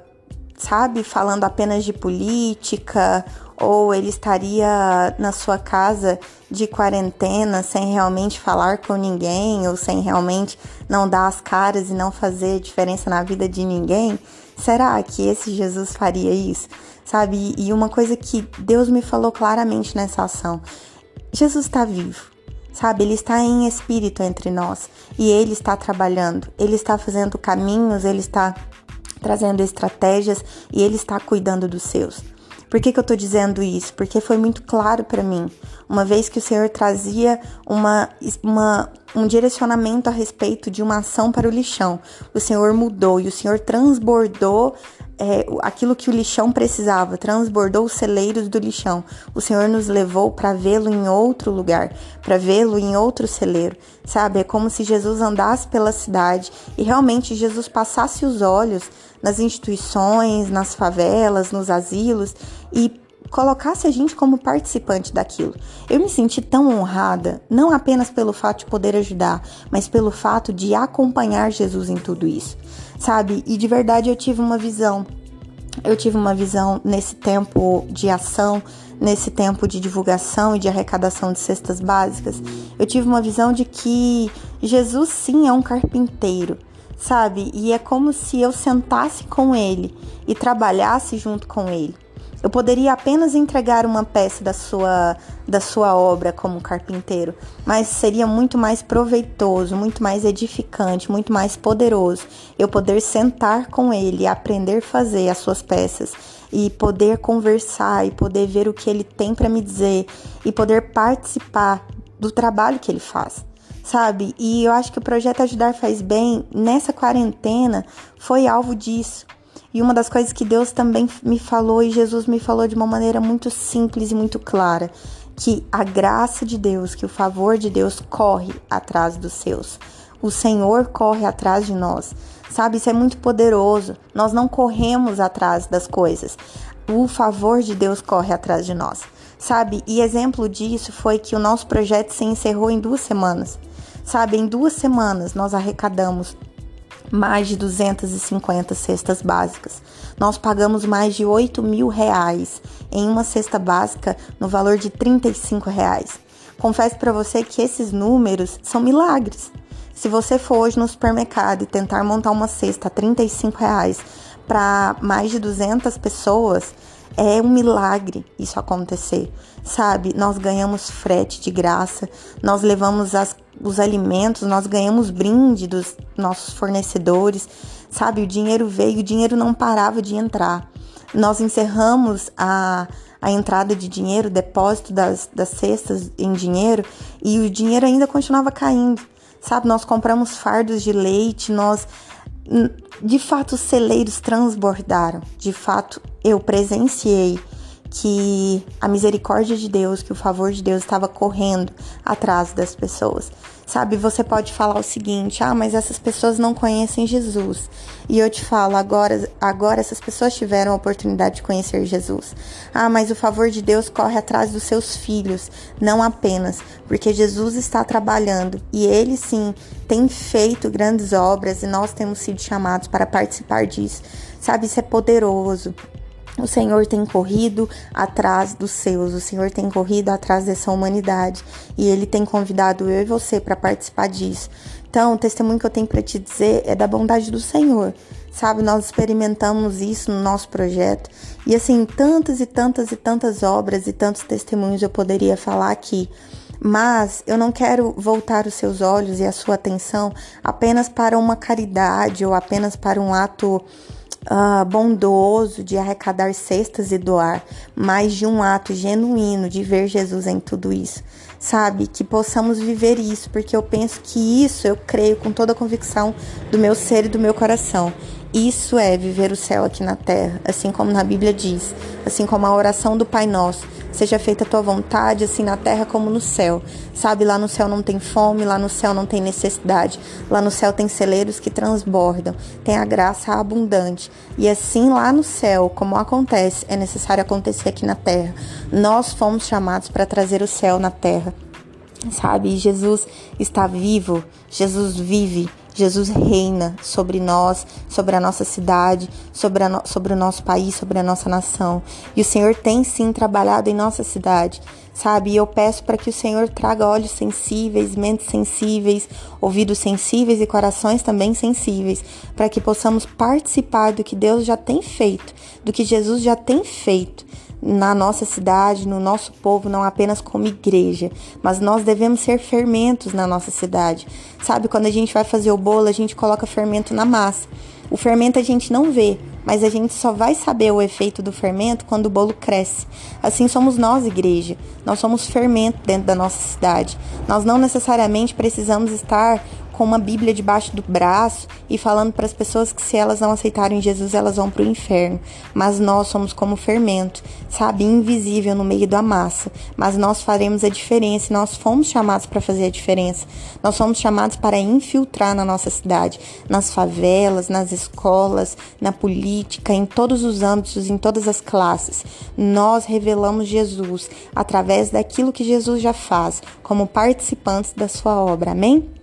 sabe, falando apenas de política? Ou ele estaria na sua casa de quarentena sem realmente falar com ninguém ou sem realmente não dar as caras e não fazer diferença na vida de ninguém? Será que esse Jesus faria isso? Sabe? E uma coisa que Deus me falou claramente nessa ação: Jesus está vivo. Sabe, ele está em espírito entre nós e ele está trabalhando, ele está fazendo caminhos, ele está trazendo estratégias e ele está cuidando dos seus. Por que, que eu estou dizendo isso? Porque foi muito claro para mim, uma vez que o Senhor trazia uma, uma, um direcionamento a respeito de uma ação para o lixão. O Senhor mudou e o Senhor transbordou é, aquilo que o lixão precisava, transbordou os celeiros do lixão. O Senhor nos levou para vê-lo em outro lugar, para vê-lo em outro celeiro, sabe? É como se Jesus andasse pela cidade e realmente Jesus passasse os olhos nas instituições, nas favelas, nos asilos e colocasse a gente como participante daquilo. Eu me senti tão honrada, não apenas pelo fato de poder ajudar, mas pelo fato de acompanhar Jesus em tudo isso, sabe? E de verdade eu tive uma visão. Eu tive uma visão nesse tempo de ação, nesse tempo de divulgação e de arrecadação de cestas básicas. Eu tive uma visão de que Jesus sim é um carpinteiro sabe? E é como se eu sentasse com ele e trabalhasse junto com ele. Eu poderia apenas entregar uma peça da sua, da sua obra como carpinteiro, mas seria muito mais proveitoso, muito mais edificante, muito mais poderoso eu poder sentar com ele aprender a fazer as suas peças e poder conversar e poder ver o que ele tem para me dizer e poder participar do trabalho que ele faz sabe? E eu acho que o projeto Ajudar Faz Bem, nessa quarentena, foi alvo disso. E uma das coisas que Deus também me falou e Jesus me falou de uma maneira muito simples e muito clara, que a graça de Deus, que o favor de Deus corre atrás dos seus. O Senhor corre atrás de nós. Sabe, isso é muito poderoso. Nós não corremos atrás das coisas. O favor de Deus corre atrás de nós. Sabe? E exemplo disso foi que o nosso projeto se encerrou em duas semanas. Sabe, em duas semanas nós arrecadamos mais de 250 cestas básicas. Nós pagamos mais de 8 mil reais em uma cesta básica no valor de 35 reais. Confesso para você que esses números são milagres. Se você for hoje no supermercado e tentar montar uma cesta a 35 reais para mais de 200 pessoas, é um milagre isso acontecer, sabe? Nós ganhamos frete de graça, nós levamos as, os alimentos, nós ganhamos brinde dos nossos fornecedores, sabe? O dinheiro veio, o dinheiro não parava de entrar. Nós encerramos a, a entrada de dinheiro, depósito das, das cestas em dinheiro, e o dinheiro ainda continuava caindo, sabe? Nós compramos fardos de leite, nós de fato os celeiros transbordaram. De fato, eu presenciei que a misericórdia de Deus, que o favor de Deus estava correndo atrás das pessoas. Sabe, você pode falar o seguinte: "Ah, mas essas pessoas não conhecem Jesus". E eu te falo, agora agora essas pessoas tiveram a oportunidade de conhecer Jesus. Ah, mas o favor de Deus corre atrás dos seus filhos, não apenas, porque Jesus está trabalhando e ele sim tem feito grandes obras e nós temos sido chamados para participar disso. Sabe, isso é poderoso. O Senhor tem corrido atrás dos seus, o Senhor tem corrido atrás dessa humanidade e Ele tem convidado eu e você para participar disso. Então, o testemunho que eu tenho para te dizer é da bondade do Senhor, sabe? Nós experimentamos isso no nosso projeto e assim, tantas e tantas e tantas obras e tantos testemunhos eu poderia falar aqui. Mas eu não quero voltar os seus olhos e a sua atenção apenas para uma caridade ou apenas para um ato uh, bondoso de arrecadar cestas e doar, mas de um ato genuíno de ver Jesus em tudo isso. Sabe? Que possamos viver isso, porque eu penso que isso eu creio com toda a convicção do meu ser e do meu coração. Isso é viver o céu aqui na terra, assim como na Bíblia diz, assim como a oração do Pai Nosso Seja feita a tua vontade, assim na terra como no céu. Sabe, lá no céu não tem fome, lá no céu não tem necessidade. Lá no céu tem celeiros que transbordam, tem a graça abundante. E assim lá no céu, como acontece, é necessário acontecer aqui na terra. Nós fomos chamados para trazer o céu na terra. Sabe, Jesus está vivo, Jesus vive, Jesus reina sobre nós, sobre a nossa cidade, sobre, no, sobre o nosso país, sobre a nossa nação. E o Senhor tem sim trabalhado em nossa cidade, sabe? E eu peço para que o Senhor traga olhos sensíveis, mentes sensíveis, ouvidos sensíveis e corações também sensíveis, para que possamos participar do que Deus já tem feito, do que Jesus já tem feito na nossa cidade, no nosso povo, não apenas como igreja, mas nós devemos ser fermentos na nossa cidade. Sabe, quando a gente vai fazer o bolo, a gente coloca fermento na massa. O fermento a gente não vê, mas a gente só vai saber o efeito do fermento quando o bolo cresce. Assim somos nós, igreja. Nós somos fermento dentro da nossa cidade. Nós não necessariamente precisamos estar com uma Bíblia debaixo do braço e falando para as pessoas que se elas não aceitarem Jesus, elas vão para o inferno. Mas nós somos como fermento, sabe, invisível no meio da massa. Mas nós faremos a diferença, nós fomos chamados para fazer a diferença. Nós somos chamados para infiltrar na nossa cidade, nas favelas, nas escolas, na política, em todos os âmbitos, em todas as classes. Nós revelamos Jesus através daquilo que Jesus já faz, como participantes da sua obra. Amém?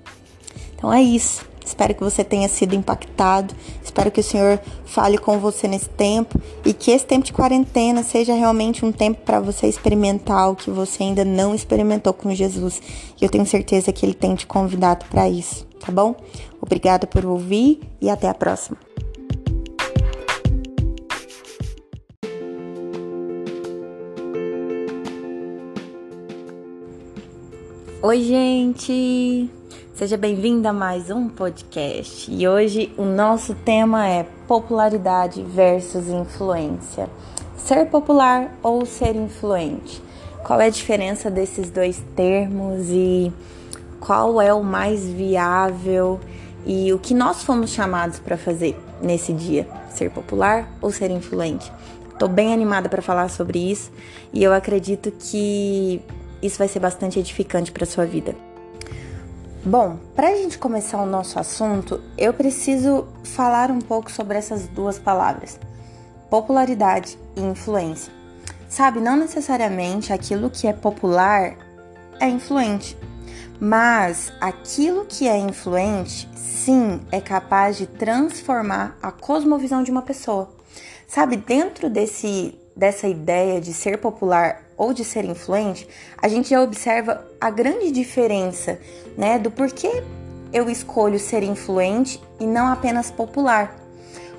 Então é isso. Espero que você tenha sido impactado. Espero que o Senhor fale com você nesse tempo e que esse tempo de quarentena seja realmente um tempo para você experimentar o que você ainda não experimentou com Jesus. E eu tenho certeza que Ele tem te convidado para isso, tá bom? Obrigada por ouvir e até a próxima. Oi, gente! Seja bem-vinda a mais um podcast e hoje o nosso tema é popularidade versus influência. Ser popular ou ser influente? Qual é a diferença desses dois termos e qual é o mais viável e o que nós fomos chamados para fazer nesse dia? Ser popular ou ser influente? Estou bem animada para falar sobre isso e eu acredito que isso vai ser bastante edificante para sua vida. Bom, para a gente começar o nosso assunto, eu preciso falar um pouco sobre essas duas palavras: popularidade e influência. Sabe, não necessariamente aquilo que é popular é influente, mas aquilo que é influente, sim, é capaz de transformar a cosmovisão de uma pessoa. Sabe, dentro desse dessa ideia de ser popular ou de ser influente, a gente já observa a grande diferença, né, do porquê eu escolho ser influente e não apenas popular.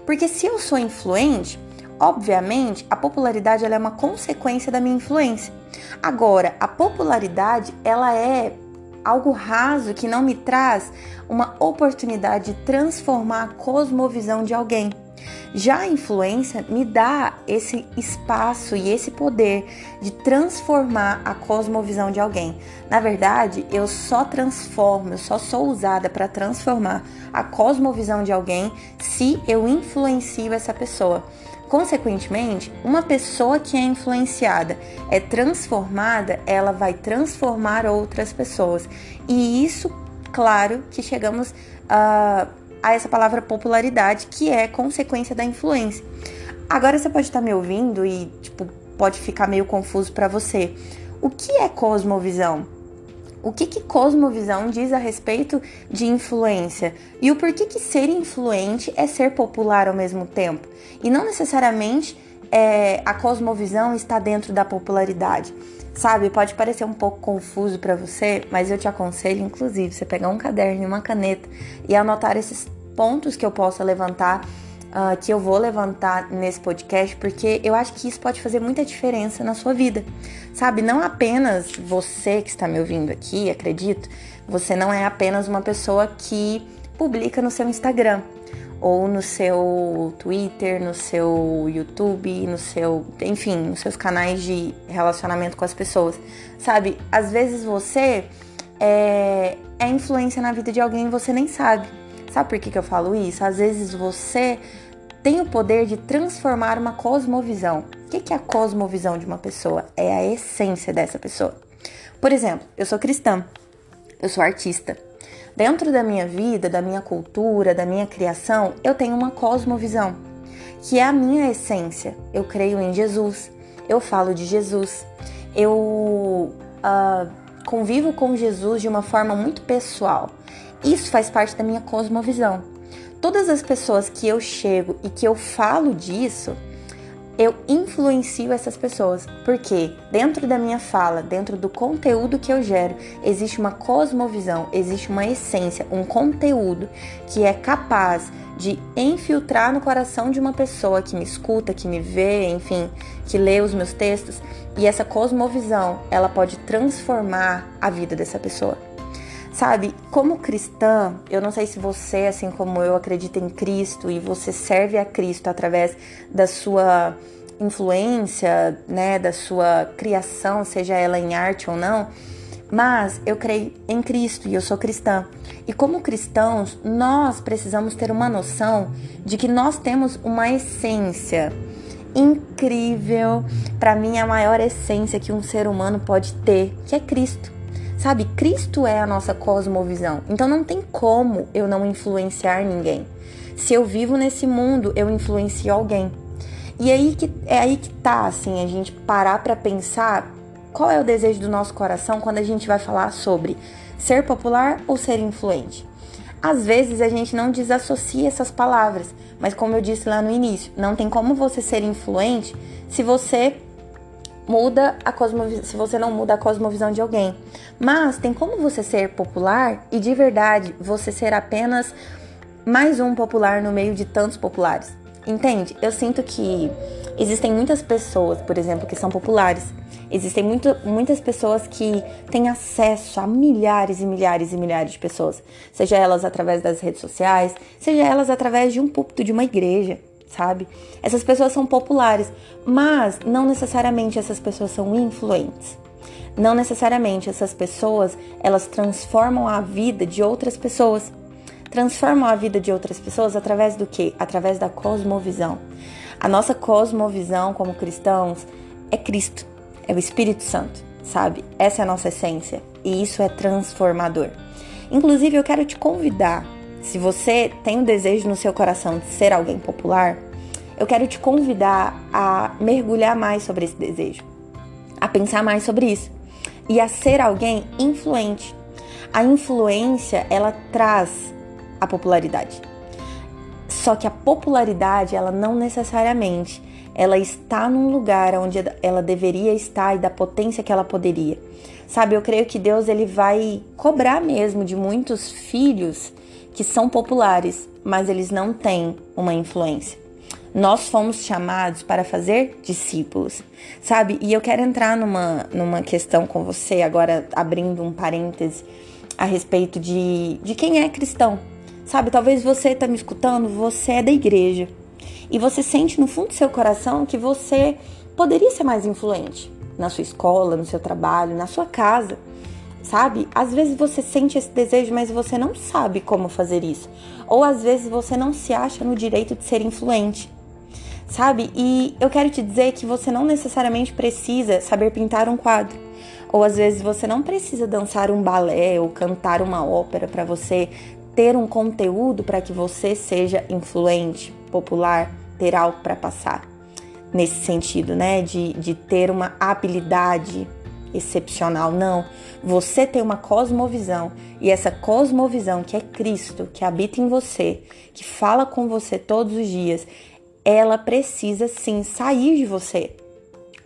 Porque se eu sou influente, obviamente a popularidade ela é uma consequência da minha influência. Agora, a popularidade ela é algo raso que não me traz uma oportunidade de transformar a cosmovisão de alguém. Já a influência me dá esse espaço e esse poder de transformar a cosmovisão de alguém. Na verdade, eu só transformo, eu só sou usada para transformar a cosmovisão de alguém se eu influencio essa pessoa. Consequentemente, uma pessoa que é influenciada, é transformada, ela vai transformar outras pessoas. E isso, claro, que chegamos a. Uh, a essa palavra popularidade, que é consequência da influência. Agora você pode estar me ouvindo e tipo pode ficar meio confuso para você. O que é cosmovisão? O que, que cosmovisão diz a respeito de influência? E o porquê que ser influente é ser popular ao mesmo tempo? E não necessariamente é, a cosmovisão está dentro da popularidade. Sabe, pode parecer um pouco confuso para você, mas eu te aconselho, inclusive, você pegar um caderno e uma caneta e anotar esses pontos que eu possa levantar, uh, que eu vou levantar nesse podcast, porque eu acho que isso pode fazer muita diferença na sua vida. Sabe, não apenas você que está me ouvindo aqui, acredito, você não é apenas uma pessoa que publica no seu Instagram ou no seu Twitter, no seu YouTube, no seu, enfim, nos seus canais de relacionamento com as pessoas. Sabe, às vezes você é, é influência na vida de alguém e você nem sabe. Sabe por que, que eu falo isso? Às vezes você tem o poder de transformar uma cosmovisão. O que, que é a cosmovisão de uma pessoa? É a essência dessa pessoa. Por exemplo, eu sou cristã, eu sou artista. Dentro da minha vida, da minha cultura, da minha criação, eu tenho uma cosmovisão, que é a minha essência. Eu creio em Jesus, eu falo de Jesus, eu uh, convivo com Jesus de uma forma muito pessoal. Isso faz parte da minha cosmovisão. Todas as pessoas que eu chego e que eu falo disso, eu influencio essas pessoas, porque dentro da minha fala, dentro do conteúdo que eu gero, existe uma cosmovisão, existe uma essência, um conteúdo que é capaz de infiltrar no coração de uma pessoa que me escuta, que me vê, enfim, que lê os meus textos, e essa cosmovisão, ela pode transformar a vida dessa pessoa. Sabe, como cristã, eu não sei se você, assim como eu, acredita em Cristo e você serve a Cristo através da sua influência, né, da sua criação, seja ela em arte ou não, mas eu creio em Cristo e eu sou cristã. E como cristãos, nós precisamos ter uma noção de que nós temos uma essência incrível, para mim a maior essência que um ser humano pode ter, que é Cristo. Sabe, Cristo é a nossa cosmovisão. Então não tem como eu não influenciar ninguém. Se eu vivo nesse mundo, eu influencio alguém. E aí que é aí que tá assim, a gente parar para pensar qual é o desejo do nosso coração quando a gente vai falar sobre ser popular ou ser influente. Às vezes a gente não desassocia essas palavras, mas como eu disse lá no início, não tem como você ser influente se você muda a cosmovisão, se você não muda a cosmovisão de alguém. Mas tem como você ser popular e de verdade você ser apenas mais um popular no meio de tantos populares. Entende? Eu sinto que existem muitas pessoas, por exemplo, que são populares. Existem muito, muitas pessoas que têm acesso a milhares e milhares e milhares de pessoas, seja elas através das redes sociais, seja elas através de um púlpito de uma igreja sabe? Essas pessoas são populares, mas não necessariamente essas pessoas são influentes. Não necessariamente essas pessoas, elas transformam a vida de outras pessoas. Transformam a vida de outras pessoas através do que? Através da cosmovisão. A nossa cosmovisão como cristãos é Cristo, é o Espírito Santo, sabe? Essa é a nossa essência e isso é transformador. Inclusive, eu quero te convidar, se você tem o um desejo no seu coração de ser alguém popular, eu quero te convidar a mergulhar mais sobre esse desejo, a pensar mais sobre isso e a ser alguém influente. A influência, ela traz a popularidade. Só que a popularidade, ela não necessariamente ela está num lugar onde ela deveria estar e da potência que ela poderia. Sabe, eu creio que Deus ele vai cobrar mesmo de muitos filhos que são populares, mas eles não têm uma influência. Nós fomos chamados para fazer discípulos, sabe? E eu quero entrar numa, numa questão com você, agora abrindo um parêntese, a respeito de, de quem é cristão. Sabe, talvez você está me escutando, você é da igreja. E você sente no fundo do seu coração que você poderia ser mais influente na sua escola, no seu trabalho, na sua casa sabe? Às vezes você sente esse desejo, mas você não sabe como fazer isso. Ou às vezes você não se acha no direito de ser influente sabe? E eu quero te dizer que você não necessariamente precisa saber pintar um quadro. Ou às vezes você não precisa dançar um balé ou cantar uma ópera para você ter um conteúdo para que você seja influente, popular, ter algo para passar. Nesse sentido, né? De, de ter uma habilidade excepcional. Não. Você tem uma cosmovisão. E essa cosmovisão que é Cristo, que habita em você, que fala com você todos os dias, ela precisa sim sair de você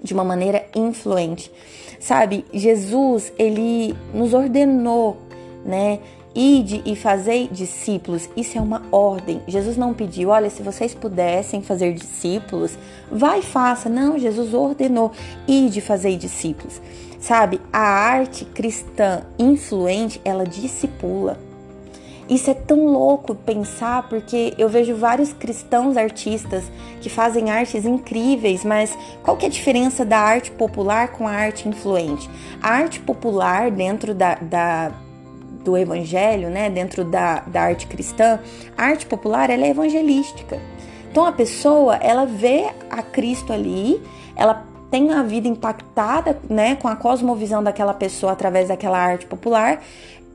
de uma maneira influente. Sabe, Jesus, ele nos ordenou, né? Ide e fazei discípulos. Isso é uma ordem. Jesus não pediu, olha, se vocês pudessem fazer discípulos, vai e faça. Não, Jesus ordenou, ide e fazei discípulos. Sabe, a arte cristã influente, ela discipula. Isso é tão louco pensar porque eu vejo vários cristãos artistas que fazem artes incríveis, mas qual que é a diferença da arte popular com a arte influente? A arte popular dentro da, da do evangelho, né, dentro da, da arte cristã, a arte popular ela é evangelística. Então a pessoa ela vê a Cristo ali, ela tem a vida impactada, né, com a cosmovisão daquela pessoa através daquela arte popular,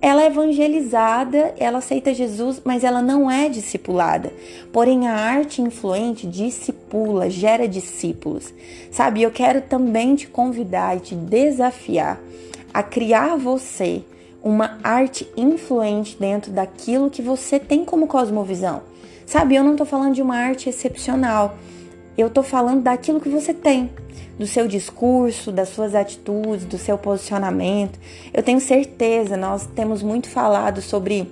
ela é evangelizada, ela aceita Jesus, mas ela não é discipulada. Porém, a arte influente discipula, gera discípulos. Sabe, eu quero também te convidar e te desafiar a criar você uma arte influente dentro daquilo que você tem como cosmovisão. Sabe, eu não tô falando de uma arte excepcional. Eu tô falando daquilo que você tem do seu discurso, das suas atitudes, do seu posicionamento. Eu tenho certeza, nós temos muito falado sobre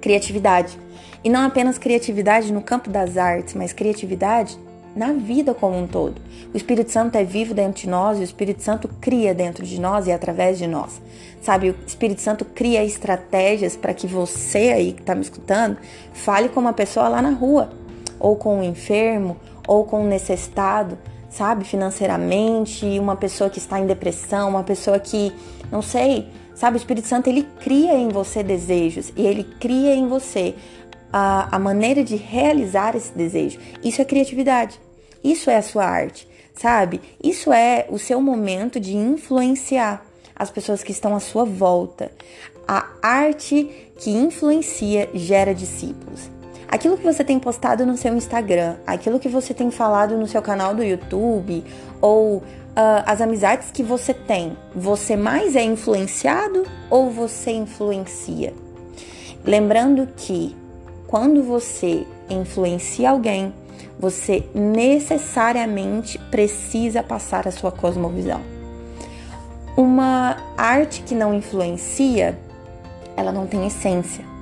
criatividade. E não apenas criatividade no campo das artes, mas criatividade na vida como um todo. O Espírito Santo é vivo dentro de nós e o Espírito Santo cria dentro de nós e através de nós. Sabe, o Espírito Santo cria estratégias para que você aí que está me escutando fale com uma pessoa lá na rua, ou com um enfermo, ou com um necessitado, sabe, financeiramente, uma pessoa que está em depressão, uma pessoa que, não sei, sabe, o Espírito Santo ele cria em você desejos e ele cria em você a, a maneira de realizar esse desejo. Isso é criatividade. Isso é a sua arte, sabe? Isso é o seu momento de influenciar as pessoas que estão à sua volta. A arte que influencia gera discípulos aquilo que você tem postado no seu Instagram, aquilo que você tem falado no seu canal do YouTube ou uh, as amizades que você tem, você mais é influenciado ou você influencia? Lembrando que quando você influencia alguém, você necessariamente precisa passar a sua cosmovisão. Uma arte que não influencia, ela não tem essência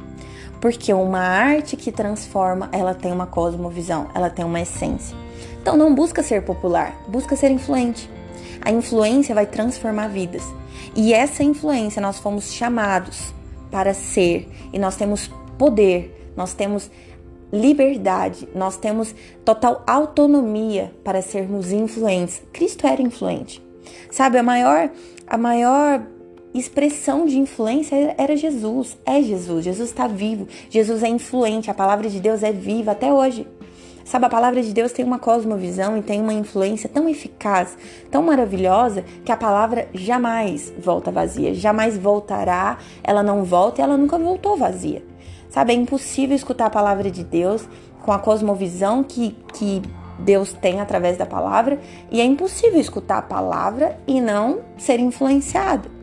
porque uma arte que transforma, ela tem uma cosmovisão, ela tem uma essência. Então não busca ser popular, busca ser influente. A influência vai transformar vidas. E essa influência nós fomos chamados para ser, e nós temos poder, nós temos liberdade, nós temos total autonomia para sermos influentes. Cristo era influente. Sabe, a maior a maior expressão de influência era Jesus, é Jesus. Jesus está vivo, Jesus é influente, a palavra de Deus é viva até hoje. Sabe, a palavra de Deus tem uma cosmovisão e tem uma influência tão eficaz, tão maravilhosa, que a palavra jamais volta vazia, jamais voltará, ela não volta e ela nunca voltou vazia. Sabe, é impossível escutar a palavra de Deus com a cosmovisão que, que Deus tem através da palavra, e é impossível escutar a palavra e não ser influenciado.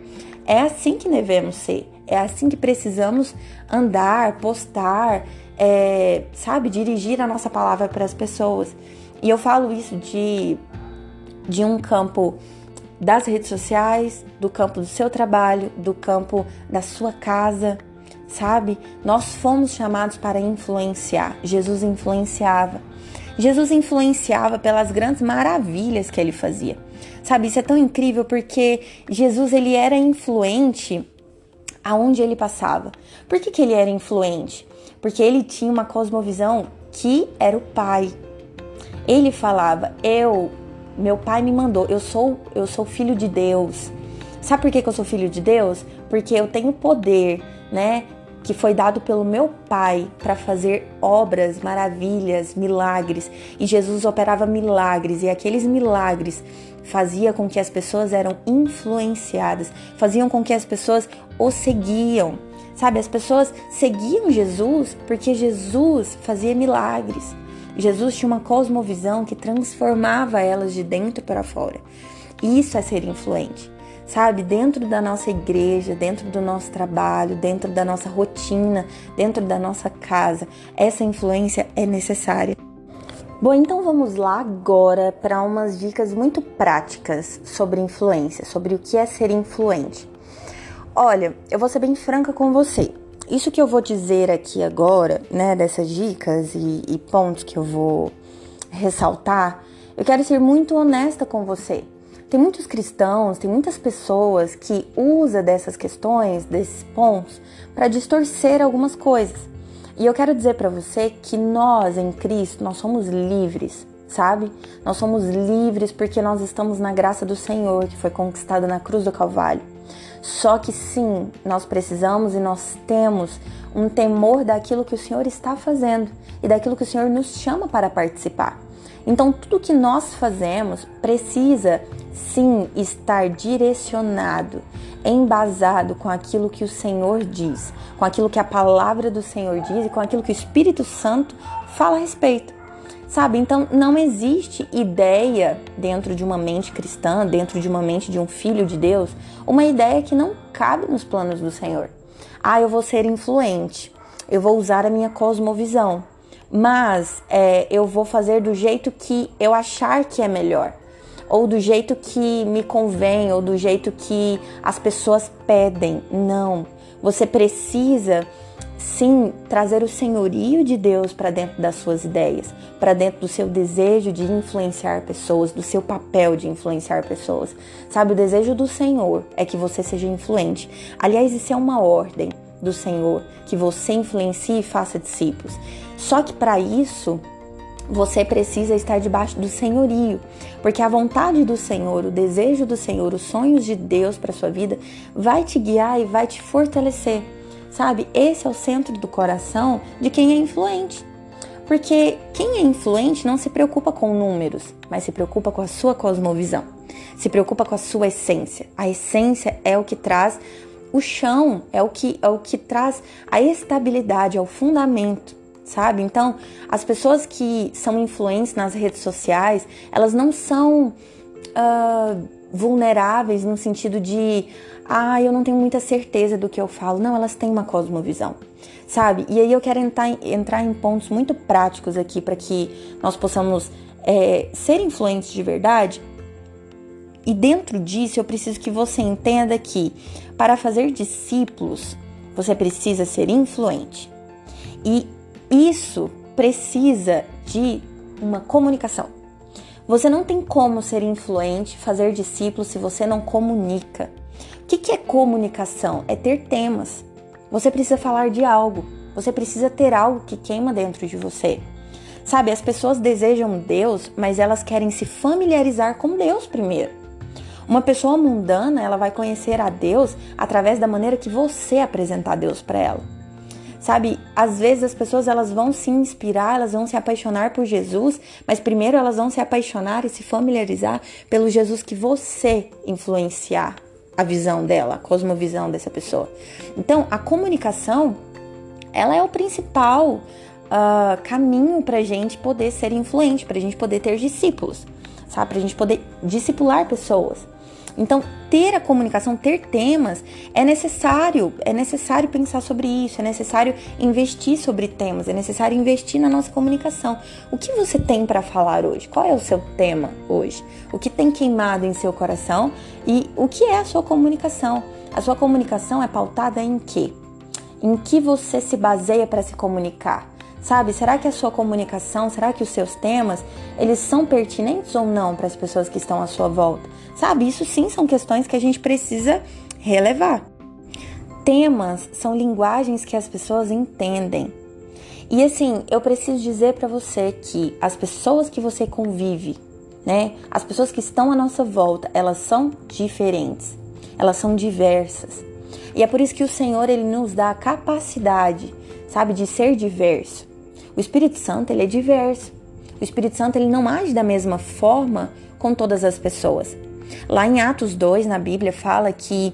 É assim que devemos ser, é assim que precisamos andar, postar, é, sabe, dirigir a nossa palavra para as pessoas. E eu falo isso de, de um campo das redes sociais, do campo do seu trabalho, do campo da sua casa, sabe? Nós fomos chamados para influenciar. Jesus influenciava. Jesus influenciava pelas grandes maravilhas que ele fazia. Sabe, isso é tão incrível porque Jesus ele era influente aonde ele passava. Por que, que ele era influente? Porque ele tinha uma cosmovisão que era o Pai. Ele falava: "Eu meu pai me mandou, eu sou, eu sou filho de Deus. Sabe por que, que eu sou filho de Deus? Porque eu tenho poder, né? Que foi dado pelo meu pai para fazer obras, maravilhas, milagres. E Jesus operava milagres, e aqueles milagres fazia com que as pessoas eram influenciadas, faziam com que as pessoas o seguiam. Sabe, as pessoas seguiam Jesus porque Jesus fazia milagres. Jesus tinha uma cosmovisão que transformava elas de dentro para fora. Isso é ser influente, sabe? Dentro da nossa igreja, dentro do nosso trabalho, dentro da nossa rotina, dentro da nossa casa, essa influência é necessária. Bom, então vamos lá agora para umas dicas muito práticas sobre influência, sobre o que é ser influente. Olha, eu vou ser bem franca com você isso que eu vou dizer aqui agora, né, dessas dicas e, e pontos que eu vou ressaltar, eu quero ser muito honesta com você. Tem muitos cristãos, tem muitas pessoas que usam dessas questões, desses pontos, para distorcer algumas coisas. E eu quero dizer para você que nós em Cristo, nós somos livres, sabe? Nós somos livres porque nós estamos na graça do Senhor, que foi conquistada na cruz do Calvário. Só que sim, nós precisamos e nós temos um temor daquilo que o Senhor está fazendo e daquilo que o Senhor nos chama para participar. Então, tudo que nós fazemos precisa sim estar direcionado, embasado com aquilo que o Senhor diz, com aquilo que a palavra do Senhor diz e com aquilo que o Espírito Santo fala a respeito. Sabe? Então não existe ideia dentro de uma mente cristã, dentro de uma mente de um filho de Deus, uma ideia que não cabe nos planos do Senhor. Ah, eu vou ser influente, eu vou usar a minha cosmovisão, mas é, eu vou fazer do jeito que eu achar que é melhor, ou do jeito que me convém, ou do jeito que as pessoas pedem. Não. Você precisa sim trazer o senhorio de Deus para dentro das suas ideias, para dentro do seu desejo de influenciar pessoas, do seu papel de influenciar pessoas. Sabe, o desejo do Senhor é que você seja influente. Aliás, isso é uma ordem do Senhor, que você influencie e faça discípulos. Só que para isso, você precisa estar debaixo do senhorio, porque a vontade do Senhor, o desejo do Senhor, os sonhos de Deus para sua vida vai te guiar e vai te fortalecer. Sabe? Esse é o centro do coração de quem é influente. Porque quem é influente não se preocupa com números, mas se preocupa com a sua cosmovisão, se preocupa com a sua essência. A essência é o que traz o chão, é o que, é o que traz a estabilidade, é o fundamento, sabe? Então, as pessoas que são influentes nas redes sociais, elas não são uh, vulneráveis no sentido de ah, eu não tenho muita certeza do que eu falo. Não, elas têm uma cosmovisão, sabe? E aí eu quero entrar, entrar em pontos muito práticos aqui para que nós possamos é, ser influentes de verdade. E dentro disso eu preciso que você entenda que para fazer discípulos você precisa ser influente. E isso precisa de uma comunicação. Você não tem como ser influente, fazer discípulos se você não comunica que, que é comunicação? É ter temas. Você precisa falar de algo. Você precisa ter algo que queima dentro de você. Sabe, as pessoas desejam Deus, mas elas querem se familiarizar com Deus primeiro. Uma pessoa mundana, ela vai conhecer a Deus através da maneira que você apresentar Deus para ela. Sabe, às vezes as pessoas elas vão se inspirar, elas vão se apaixonar por Jesus, mas primeiro elas vão se apaixonar e se familiarizar pelo Jesus que você influenciar a visão dela, a cosmovisão dessa pessoa. Então, a comunicação, ela é o principal uh, caminho para gente poder ser influente, para gente poder ter discípulos, sabe? Para gente poder discipular pessoas. Então, ter a comunicação, ter temas, é necessário, é necessário pensar sobre isso, é necessário investir sobre temas, é necessário investir na nossa comunicação. O que você tem para falar hoje? Qual é o seu tema hoje? O que tem queimado em seu coração e o que é a sua comunicação? A sua comunicação é pautada em quê? Em que você se baseia para se comunicar? Sabe, será que a sua comunicação, será que os seus temas, eles são pertinentes ou não para as pessoas que estão à sua volta? Sabe, isso sim são questões que a gente precisa relevar. Temas são linguagens que as pessoas entendem. E assim, eu preciso dizer para você que as pessoas que você convive, né? As pessoas que estão à nossa volta, elas são diferentes. Elas são diversas. E é por isso que o Senhor ele nos dá a capacidade, sabe, de ser diverso. O Espírito Santo, ele é diverso. O Espírito Santo, ele não age da mesma forma com todas as pessoas. Lá em Atos 2, na Bíblia, fala que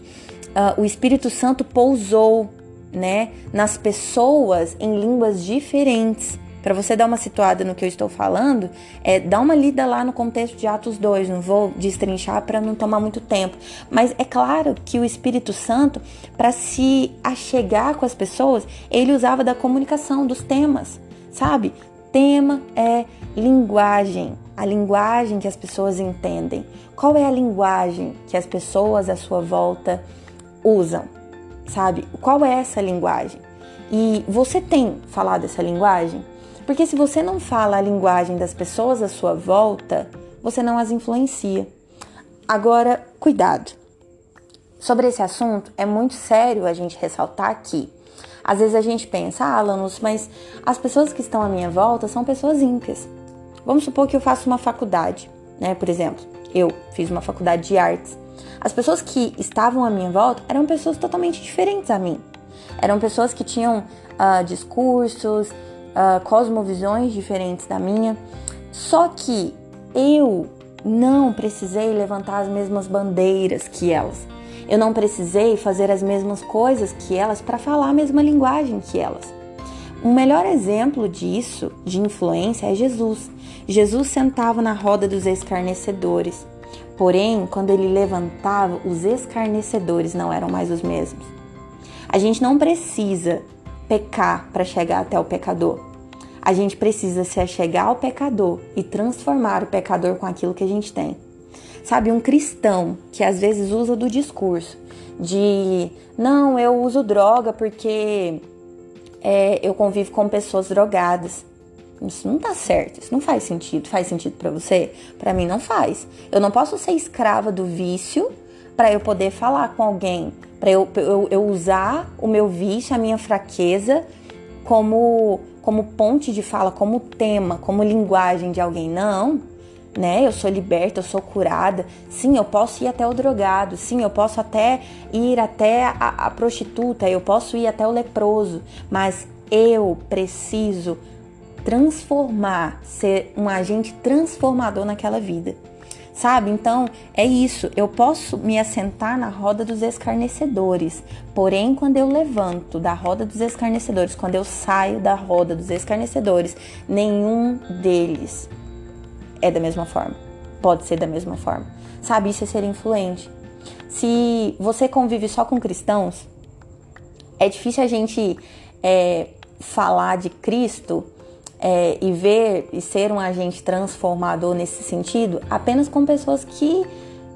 uh, o Espírito Santo pousou, né, nas pessoas em línguas diferentes. Para você dar uma situada no que eu estou falando, é, dá uma lida lá no contexto de Atos 2, não vou destrinchar para não tomar muito tempo. Mas é claro que o Espírito Santo, para se achegar com as pessoas, ele usava da comunicação, dos temas sabe? Tema é linguagem, a linguagem que as pessoas entendem. Qual é a linguagem que as pessoas à sua volta usam? Sabe? Qual é essa linguagem? E você tem falado essa linguagem? Porque se você não fala a linguagem das pessoas à sua volta, você não as influencia. Agora, cuidado. Sobre esse assunto, é muito sério a gente ressaltar aqui às vezes a gente pensa, ah, mas as pessoas que estão à minha volta são pessoas ímpias. Vamos supor que eu faço uma faculdade, né? Por exemplo, eu fiz uma faculdade de artes. As pessoas que estavam à minha volta eram pessoas totalmente diferentes a mim. Eram pessoas que tinham uh, discursos, uh, cosmovisões diferentes da minha. Só que eu não precisei levantar as mesmas bandeiras que elas. Eu não precisei fazer as mesmas coisas que elas para falar a mesma linguagem que elas. Um melhor exemplo disso, de influência, é Jesus. Jesus sentava na roda dos escarnecedores. Porém, quando ele levantava, os escarnecedores não eram mais os mesmos. A gente não precisa pecar para chegar até o pecador. A gente precisa se achegar ao pecador e transformar o pecador com aquilo que a gente tem. Sabe, um cristão que às vezes usa do discurso de não, eu uso droga porque é, eu convivo com pessoas drogadas. Isso não tá certo, isso não faz sentido. Faz sentido para você? Para mim não faz. Eu não posso ser escrava do vício para eu poder falar com alguém, para eu, eu, eu usar o meu vício, a minha fraqueza como como ponte de fala, como tema, como linguagem de alguém. Não né? Eu sou liberta, eu sou curada. Sim, eu posso ir até o drogado. Sim, eu posso até ir até a, a prostituta. Eu posso ir até o leproso. Mas eu preciso transformar, ser um agente transformador naquela vida. Sabe? Então, é isso. Eu posso me assentar na roda dos escarnecedores. Porém, quando eu levanto da roda dos escarnecedores, quando eu saio da roda dos escarnecedores, nenhum deles é da mesma forma. Pode ser da mesma forma. Sabe, isso é ser influente. Se você convive só com cristãos, é difícil a gente é, falar de Cristo é, e ver e ser um agente transformador nesse sentido apenas com pessoas que,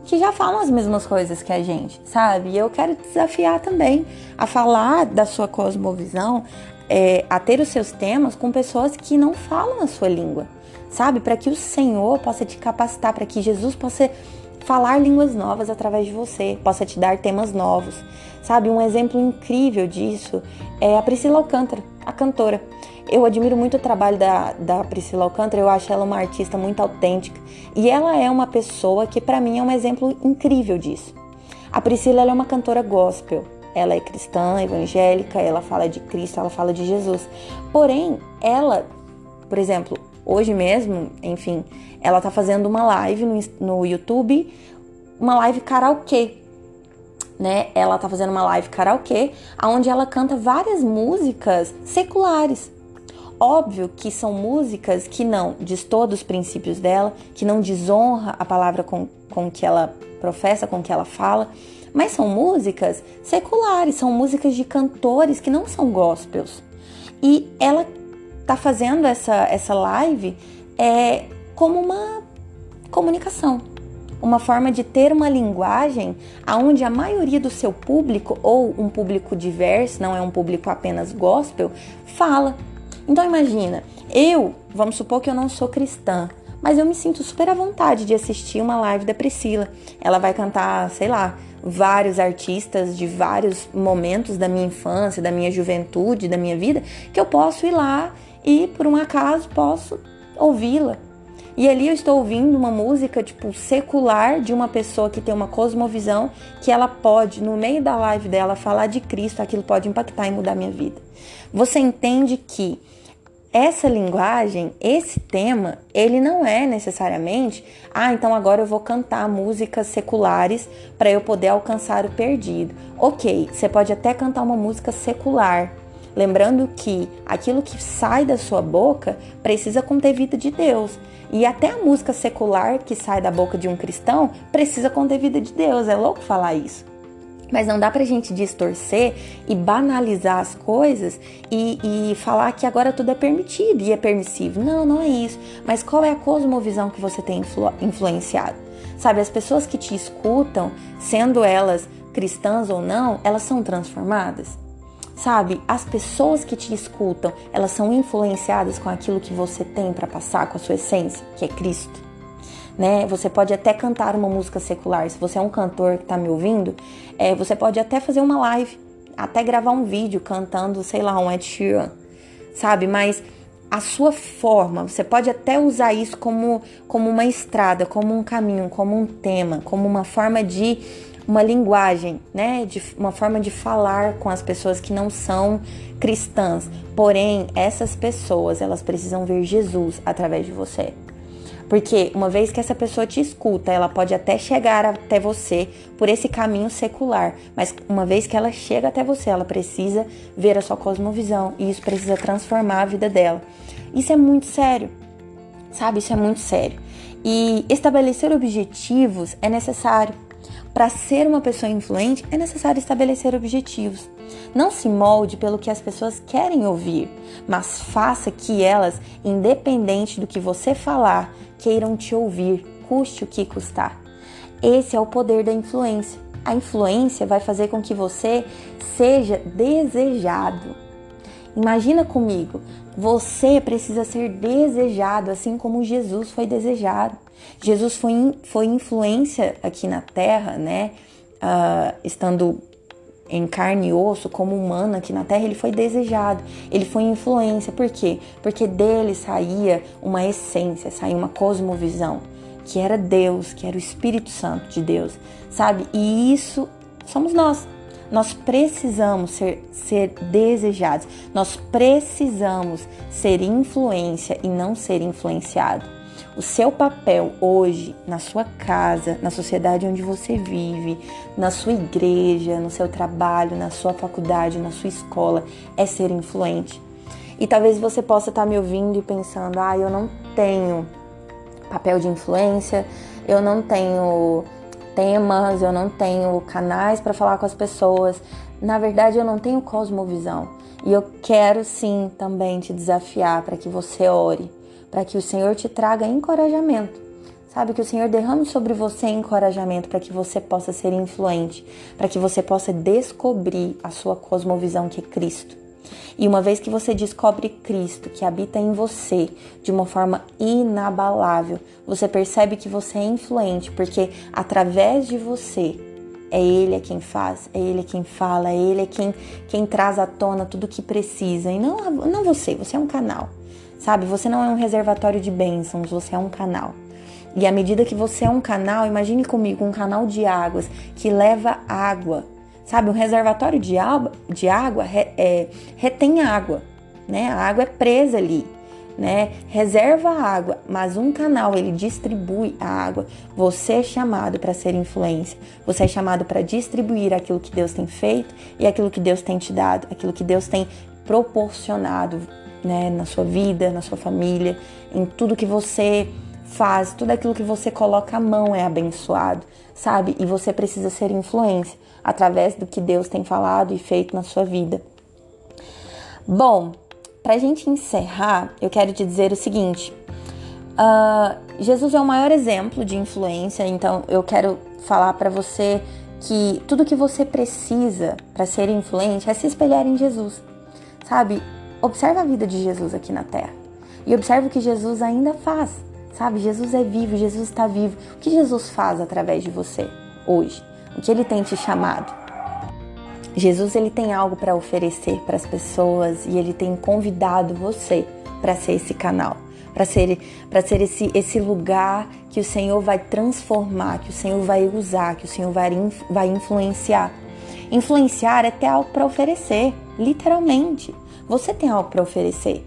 que já falam as mesmas coisas que a gente, sabe? E eu quero te desafiar também a falar da sua cosmovisão, é, a ter os seus temas com pessoas que não falam a sua língua sabe? Para que o Senhor possa te capacitar, para que Jesus possa falar línguas novas através de você, possa te dar temas novos, sabe? Um exemplo incrível disso é a Priscila Alcântara, a cantora. Eu admiro muito o trabalho da, da Priscila Alcântara, eu acho ela uma artista muito autêntica e ela é uma pessoa que, para mim, é um exemplo incrível disso. A Priscila é uma cantora gospel, ela é cristã, evangélica, ela fala de Cristo, ela fala de Jesus. Porém, ela, por exemplo, Hoje mesmo, enfim, ela tá fazendo uma live no, no YouTube, uma live karaokê, né? Ela tá fazendo uma live karaokê, onde ela canta várias músicas seculares. Óbvio que são músicas que não diz todos os princípios dela, que não desonra a palavra com, com que ela professa, com que ela fala, mas são músicas seculares, são músicas de cantores que não são gospels. E ela tá fazendo essa, essa live é, como uma comunicação, uma forma de ter uma linguagem aonde a maioria do seu público ou um público diverso, não é um público apenas gospel, fala. Então imagina, eu, vamos supor que eu não sou cristã, mas eu me sinto super à vontade de assistir uma live da Priscila. Ela vai cantar, sei lá, vários artistas de vários momentos da minha infância, da minha juventude, da minha vida, que eu posso ir lá e por um acaso posso ouvi-la. E ali eu estou ouvindo uma música tipo secular de uma pessoa que tem uma cosmovisão que ela pode no meio da live dela falar de Cristo, aquilo pode impactar e mudar minha vida. Você entende que essa linguagem, esse tema, ele não é necessariamente, ah, então agora eu vou cantar músicas seculares para eu poder alcançar o perdido. Ok, você pode até cantar uma música secular, lembrando que aquilo que sai da sua boca precisa conter vida de Deus. E até a música secular que sai da boca de um cristão precisa conter vida de Deus. É louco falar isso. Mas não dá pra gente distorcer e banalizar as coisas e, e, falar que agora tudo é permitido e é permissivo. Não, não é isso. Mas qual é a cosmovisão que você tem influ influenciado? Sabe, as pessoas que te escutam, sendo elas cristãs ou não, elas são transformadas. Sabe, as pessoas que te escutam, elas são influenciadas com aquilo que você tem para passar, com a sua essência, que é Cristo né? Você pode até cantar uma música secular. Se você é um cantor que está me ouvindo, é, você pode até fazer uma live, até gravar um vídeo cantando, sei lá, um Ed Sheeran, sabe? Mas a sua forma, você pode até usar isso como, como uma estrada, como um caminho, como um tema, como uma forma de uma linguagem, né, de uma forma de falar com as pessoas que não são cristãs. Porém, essas pessoas, elas precisam ver Jesus através de você. Porque uma vez que essa pessoa te escuta, ela pode até chegar até você por esse caminho secular, mas uma vez que ela chega até você, ela precisa ver a sua cosmovisão e isso precisa transformar a vida dela. Isso é muito sério, sabe? Isso é muito sério. E estabelecer objetivos é necessário. Para ser uma pessoa influente, é necessário estabelecer objetivos. Não se molde pelo que as pessoas querem ouvir, mas faça que elas, independente do que você falar, queiram te ouvir, custe o que custar. Esse é o poder da influência. A influência vai fazer com que você seja desejado. Imagina comigo, você precisa ser desejado, assim como Jesus foi desejado. Jesus foi, foi influência aqui na Terra, né? Uh, estando em carne e osso, como humano aqui na Terra, ele foi desejado, ele foi influência. Por quê? Porque dele saía uma essência, saía uma cosmovisão, que era Deus, que era o Espírito Santo de Deus, sabe? E isso somos nós. Nós precisamos ser, ser desejados, nós precisamos ser influência e não ser influenciado. O seu papel hoje na sua casa, na sociedade onde você vive, na sua igreja, no seu trabalho, na sua faculdade, na sua escola, é ser influente. E talvez você possa estar me ouvindo e pensando: ah, eu não tenho papel de influência, eu não tenho temas, eu não tenho canais para falar com as pessoas. Na verdade, eu não tenho cosmovisão. E eu quero sim também te desafiar para que você ore para que o Senhor te traga encorajamento. Sabe que o Senhor derrame sobre você encorajamento para que você possa ser influente, para que você possa descobrir a sua cosmovisão que é Cristo. E uma vez que você descobre Cristo que habita em você de uma forma inabalável, você percebe que você é influente, porque através de você é Ele é quem faz, é Ele é quem fala, é Ele é quem, quem traz à tona tudo o que precisa. E não, não você, você é um canal. Sabe, você não é um reservatório de bênçãos, você é um canal. E à medida que você é um canal, imagine comigo um canal de águas que leva água. Sabe, um reservatório de água, de água é, retém água, né? A água é presa ali, né? Reserva a água, mas um canal ele distribui a água. Você é chamado para ser influência. Você é chamado para distribuir aquilo que Deus tem feito e aquilo que Deus tem te dado, aquilo que Deus tem proporcionado né, na sua vida, na sua família, em tudo que você faz, tudo aquilo que você coloca a mão é abençoado, sabe? E você precisa ser influência através do que Deus tem falado e feito na sua vida. Bom, para gente encerrar, eu quero te dizer o seguinte: uh, Jesus é o maior exemplo de influência, então eu quero falar para você que tudo que você precisa para ser influente é se espelhar em Jesus, sabe? Observa a vida de Jesus aqui na Terra e observa o que Jesus ainda faz, sabe? Jesus é vivo, Jesus está vivo. O que Jesus faz através de você hoje? O que ele tem te chamado? Jesus ele tem algo para oferecer para as pessoas e ele tem convidado você para ser esse canal, para ser para ser esse esse lugar que o Senhor vai transformar, que o Senhor vai usar, que o Senhor vai vai influenciar. Influenciar é ter algo para oferecer, literalmente. Você tem algo para oferecer.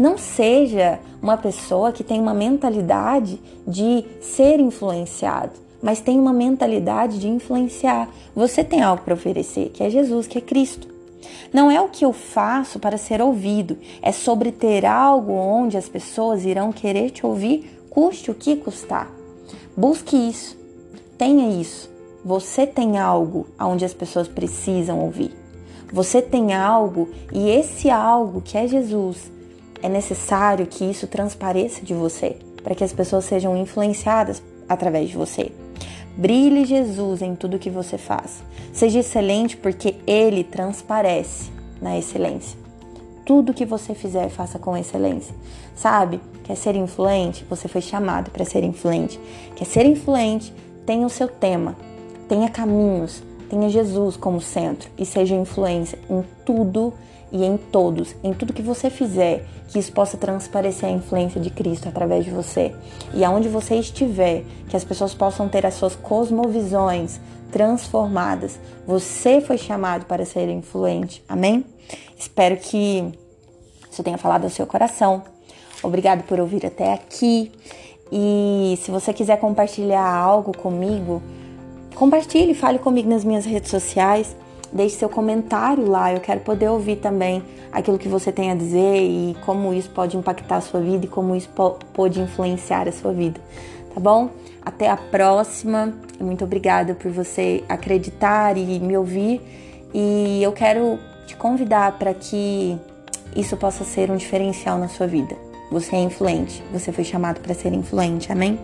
Não seja uma pessoa que tem uma mentalidade de ser influenciado mas tem uma mentalidade de influenciar. Você tem algo para oferecer, que é Jesus, que é Cristo. Não é o que eu faço para ser ouvido, é sobre ter algo onde as pessoas irão querer te ouvir, custe o que custar. Busque isso, tenha isso. Você tem algo onde as pessoas precisam ouvir. Você tem algo e esse algo que é Jesus, é necessário que isso transpareça de você, para que as pessoas sejam influenciadas através de você. Brilhe Jesus em tudo que você faz. Seja excelente porque ele transparece na excelência. Tudo que você fizer, faça com excelência. Sabe? Quer ser influente? Você foi chamado para ser influente. Quer ser influente? Tenha o seu tema, tenha caminhos, tenha Jesus como centro e seja influência em tudo e em todos, em tudo que você fizer, que isso possa transparecer a influência de Cristo através de você. E aonde você estiver, que as pessoas possam ter as suas cosmovisões transformadas. Você foi chamado para ser influente. Amém? Espero que isso tenha falado ao seu coração. Obrigado por ouvir até aqui. E se você quiser compartilhar algo comigo, compartilhe, fale comigo nas minhas redes sociais. Deixe seu comentário lá, eu quero poder ouvir também aquilo que você tem a dizer e como isso pode impactar a sua vida e como isso pode influenciar a sua vida, tá bom? Até a próxima. Muito obrigada por você acreditar e me ouvir. E eu quero te convidar para que isso possa ser um diferencial na sua vida. Você é influente, você foi chamado para ser influente, amém?